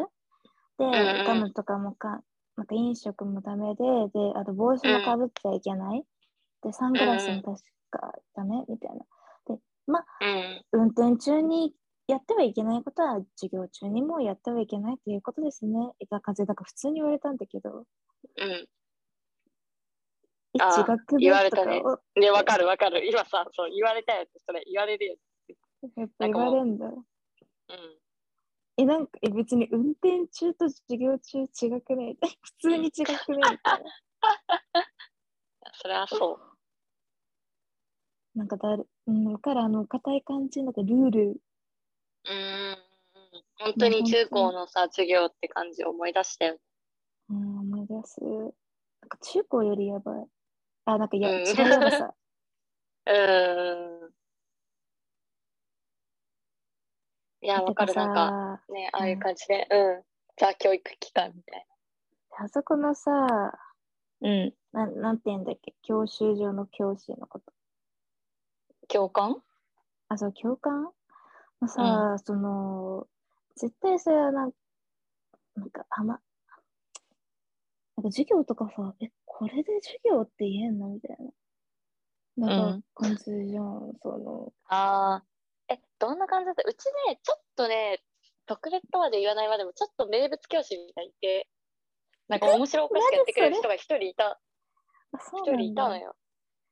で、んガムとかもか、なんか飲食もダメで、で、あと帽子もかぶっちゃいけない。で、サングラスも確かダメみたいな。で、まあ、うん。運転中にやってはいけないことは授業中にもやってはいけないということですね。枝風だから普通に言われたんだけど、うん。え、あー地学部言われとかたねをで、わかるわかる。今さ、そう、言われたやつ、それ言われるよ。やっぱ言われんだ。うん。え、なんか、え、別に運転中と授業中違くない？普通に違くない？それはそう。なんかだる、うん、わかる、あの、硬い感じ、なんかルール。うん。本当に中高のさ、授業って感じを思い出したよ。うん、思い出す。なんか中高よりやばい。あ、なんかや、うん違うやばさ。うーん。いや、わかる。てなんか、さ、ね、ああいう感じで、うん。ザ教育機関みたいあそこのさ、な。うん。なんなんて言うんだっけ、教習所の教師のこと。教官？あ、そう、教官？もさ、その、絶対さ、なんなんか、あま、なんか授業とかさ、え、これで授業って言えんの？みたいな。なんうんか感じじゃん、その。ああ。え、どんな感じだった？うちね、ちょっとね、特別とまで言わないまでも、ちょっと名物教師みたいにいて、なんか面白おかしくやってくれる人が一人いた、一人。いたのよ。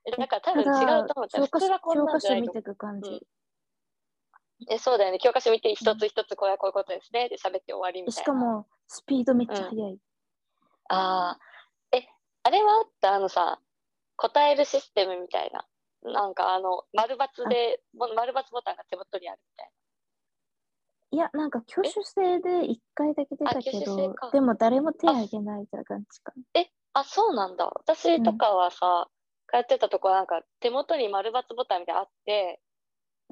えだから多分違うと思った。普通はこん教科なんじゃないと書見てく感じ。うんえ、そうだよね。教科書見て一つ一つこれはこういうことですね。で喋って終わりみたいな。しかも、スピードめっちゃ速い。ああ。え、あれはあった？あのさ、答えるシステムみたいな。なんかあの、丸×で、も丸×ボタンが手元にあるみたいいや、なんか挙手制で1回だけ出たあけどでも誰も手挙げないみたいな感じかな。な。え、あ、そうなんだ。私とかはさ、通ってたとこはなんか手元に丸×ボタンみたいなのあって、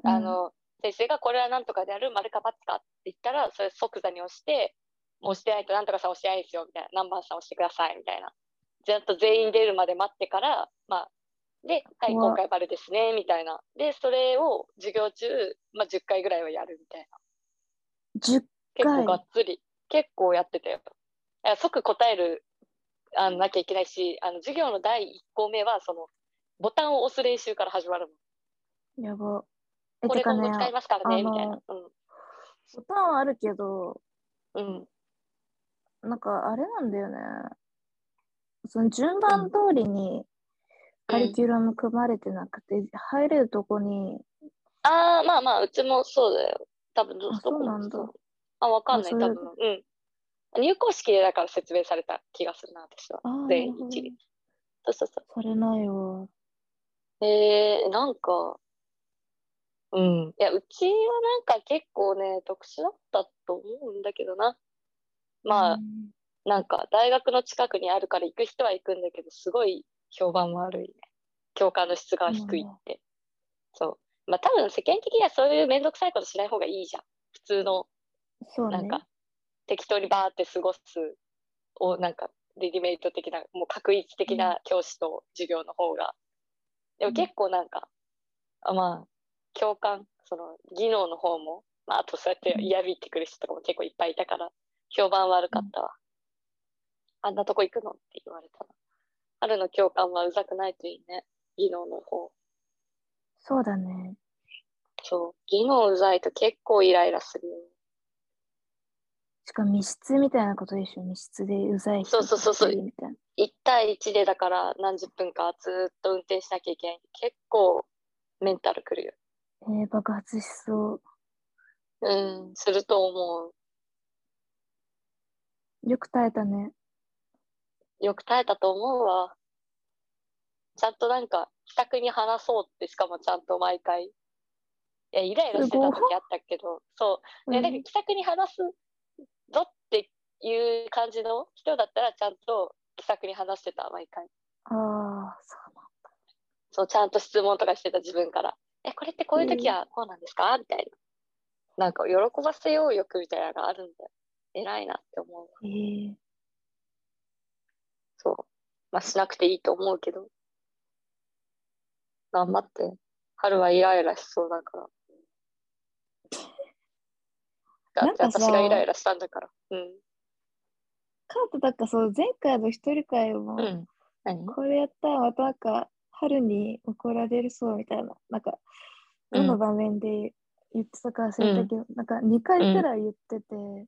あの、先生がこれはなんとかである、丸か×かって言ったら、それ即座に押して、もう押してないとなんとかさん押してないですよ、みたいな。何番さん押してください、みたいな。ちゃんと全員出るまで待ってから、まあ、で、はい、今回バレですね、みたいな。で、それを授業中、まあ、10回ぐらいはやるみたいな。10結構回がっつり、結構やってたよ。即答えるあのなきゃいけないし、あの授業の第1項目は、その、ボタンを押す練習から始まるの。やば。え、これ今後使いますからね、みたいな。ボタンはあるけど、うん。うん。なんかあれなんだよね。その順番通りにカリキュラム組まれてなくて、入れるとこに、ああ、まあまあ、うちもそうだよ。多分どあどこ？もそうなんだあ、わかんない、多分。うん。入校式でだから説明された気がするな、私は。全員一律。そうそうそされないわ。う。えー、なんか、うん。いや、うちはなんか結構ね、特殊だったと思うんだけどな。まあ、うんなんか大学の近くにあるから行く人は行くんだけど、すごい評判悪いね。教科の質が低いって。そう。まあ多分世間的にはそういうめんどくさいことしない方がいいじゃん。普通のそうね。なんか、適当にバーって過ごす、を、なんか、レディメイト的な、もう確一的な教師と授業の方が。でも結構なんか、あまあ、共感、その、技能の方も、まあ、あとそうやって嫌みってくる人とかも結構いっぱいいたから、評判悪かったわ。あんなとこ行くの？って言われたら。春の教官はうざくないといいね。技能の方。そうだね。そう。技能うざいと結構イライラするよ。しかも密室みたいなことでしょ？密室でうざい人そうそうそうそうがいるみたいな。1対1でだから何十分かずーっと運転しなきゃいけない。結構メンタルくるよ。えー、爆発しそう。うん、すると思よく耐えたね。う。よく耐えたと思うわ。ちゃんとなんか、気さくに話そうって、しかもちゃんと毎回。いや、イライラしてた時あったけど、そう。いや、だけど気さくに話すぞっていう感じの人だったら、ちゃんと気さくに話してた、毎回。ああ、そうなんそう、ちゃんと質問とかしてた自分から。え、これってこういう時はこうなんですか？みたいな。なんか、喜ばせよう欲みたいなのがあるんだよ。偉いなって思う。えー。まあ、しなくていいと思うけど。頑張って。春はイライラしそうだから。だってなんかさ私がイライラしたんだから。うん。カートだからそう、前回の一人会も、うん。何？これやったらまたなんか、春に怒られるそうみたいな、なんか、どの場面で言ってたか忘れたけど、なんか2回くらい言ってて、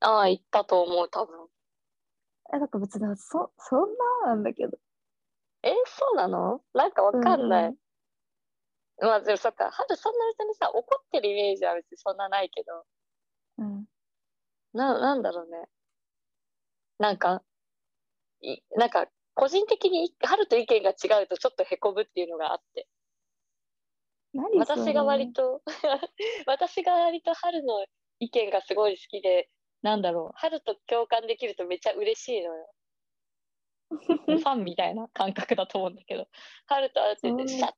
ああ、言ったと思う、多分。え、なんか別にそ、そんななんだけど。えそうなの？なんかわかんない。うんまあ、でもそっか。春そんな別にさ、怒ってるイメージは別にそんなないけど。うん。な、なんだろうね。なんか、い、なんか、個人的に春と意見が違うとちょっとへこむっていうのがあって。私が割と、私が割と春の意見がすごい好きで、なんだろう、春と共感できるとめっちゃ嬉しいのよ。ファンみたいな感覚だと思うんだけど、春と会ってそうて、シャッて、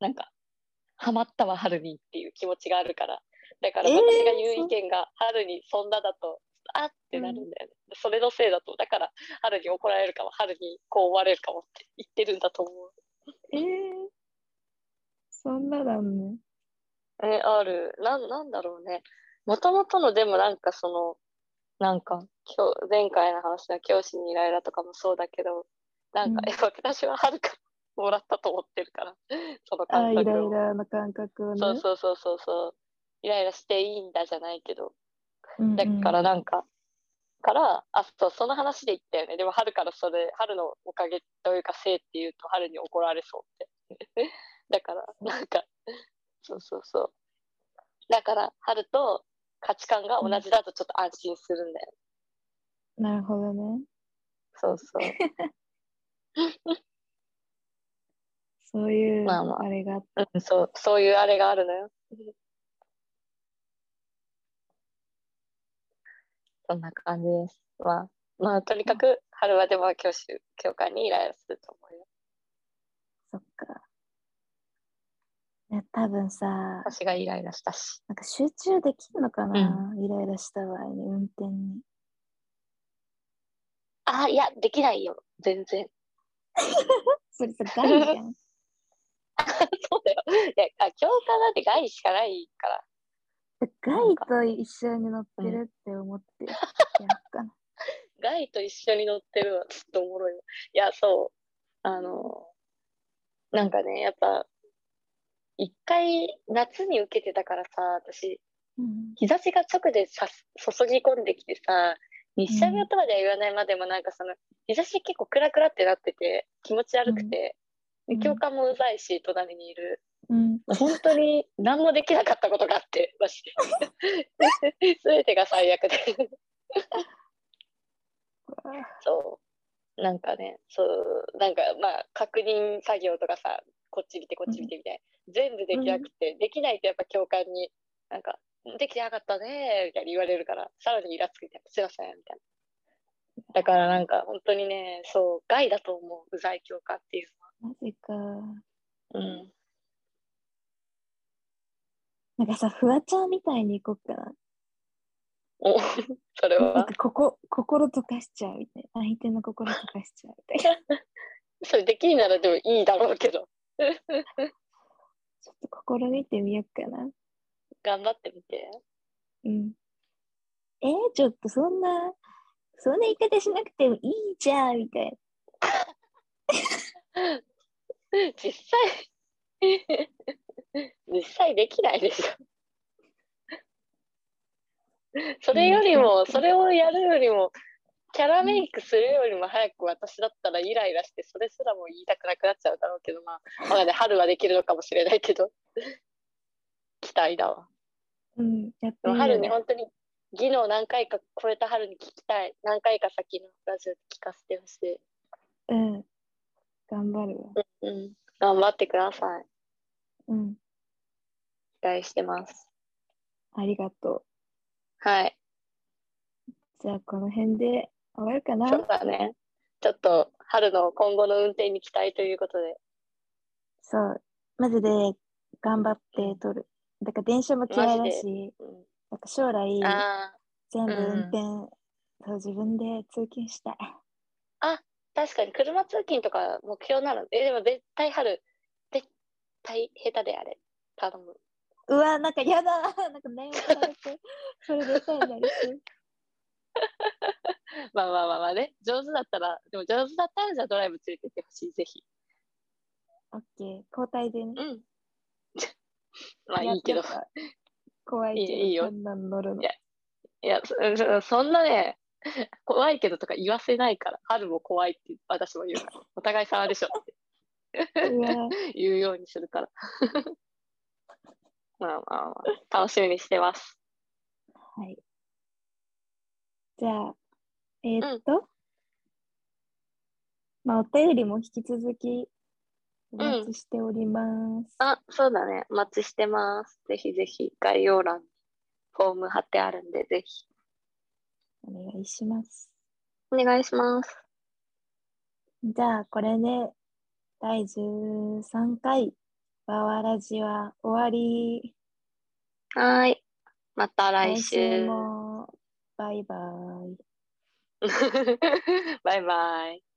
なんか、ハマったわ、春にっていう気持ちがあるから。だからえー私が言う意見が春にそんなだと、あってなるんだよね。それのせいだと、だから春に怒られるかも、春にこう思われるかもって言ってるんだと思う。えー、そんなだね。え、ある。なん、なんだろうね。もともとの、でもなんかその、なんか、今日、前回の話の教師にイライラとかもそうだけど、なんか、うんえ私ははるかもらったと思ってるから、そのあーイライ感覚を。ラの感覚をね。そうそうそうそうそう。イライラしていいんだじゃないけど。だからなんか、から、あ、そう、その話で言ったよね。でも春からそれ、春のおかげというかせいって言うと春に怒られそうって。だから、なんか、そうそうそう。だから、春と価値観が同じだとちょっと安心するんだよ。なるほどね。そうそう。そういう、まあまああれがあっうん、そう、そういうあれがあるのよ。そんな感じです。まあ、まあ、とにかく、春はでも教師、教官にイライラすると思うよ。そっか。ね、多分さ、私がイライラしたし。なんか集中できるのかな、イライラした場合に、運転に。あ、いや、できないよ。全然。それさ、害じゃん。そうだよ。いや、あ共感なんて害しかないから。害と一緒に乗ってるって思ってやったの。害と一緒に乗ってるのはちょっとおもろいわ。いや、そう。あの、なんかね、やっぱ、一回夏に受けてたからさ、私、うん日差しが直でさす注ぎ込んできてさ、日射病とまでは言わないまでもなんかその、日差し結構クラクラってなってて気持ち悪くて、うんで教官もうざいし、隣にいる。うん。本当に何もできなかったことがあって、マジで。すべてが最悪で。そう。なんかね、そう、なんかまあ、確認作業とかさ、こっち見てこっち見てみたいな。全部できなくて、できないとやっぱ教官に、なんか、できてなかったねみたいに言われるから、さらにイラつくみたいな。すいません、みたいな。だからなんか、本当にね、そう、害だと思う、うざい教官っていうマジか。のは。うん。なんかさ、フワちゃんみたいに行こっかな。お、それなんはか、ここ、心溶かしちゃうみたいな。相手の心溶かしちゃうみたいな。それできるならでもいいだろうけど、ちょっと試みてみよっかな。頑張ってみて。うん。えー、ちょっとそんな、そんな言い方しなくてもいいじゃんみたい 実際、実際できないでしょ。それよりも、それをやるよりも、キャラメイクするよりも早く私だったらイライラして、それすらも言いたくなくなっちゃうだろうけど、まあ、まだね、春はできるのかもしれないけど、期待だわ。な。うん。やって春に本当に、技能何回か超えた春に聞きたい。何回か先のラジオで聞かせてほしい。うん。頑張るわ。うん。頑張ってください。うん。期待してます。ありがとはい。う。じゃあ、この辺で終わるかな？そうだね。ちょっと春の今後の運転に期待ということで。そう。マジで頑張って撮る。だから電車も嫌いだマし、うん、なんか将来あ全部うん運転、そう自分で通勤したい。あ、確かに車通勤とか目標なの？え、でも絶対春、絶対下手であれ。頼む。うわ、なんかやだ。なんか念をされて、それでさえなりそう。まあまあまあまあね。上手だったら、でも上手だったらじゃあドライブ連れてってほしい、ぜひ。オッケー。交代でね。うん。まあやいいけど怖いけど、いいよこんなん乗るのい。やいやそそ、そんなね、怖いけどとか言わせないから、春も怖いって私も言うから、お互い様でしょって言うようにするから。まあまあまあ、楽しみにしてます。はい。じゃあ、えーっと、まあ、お便りも引き続きお待ちしております。あ、そうだね。お待ちしてます。ぜひぜひ概要欄にフォーム貼ってあるんで、ぜひお願いします。お願いします。じゃあ、これで第13回バワラジは終わり。はーい。また来来週週。もバイバイ。バイバイ。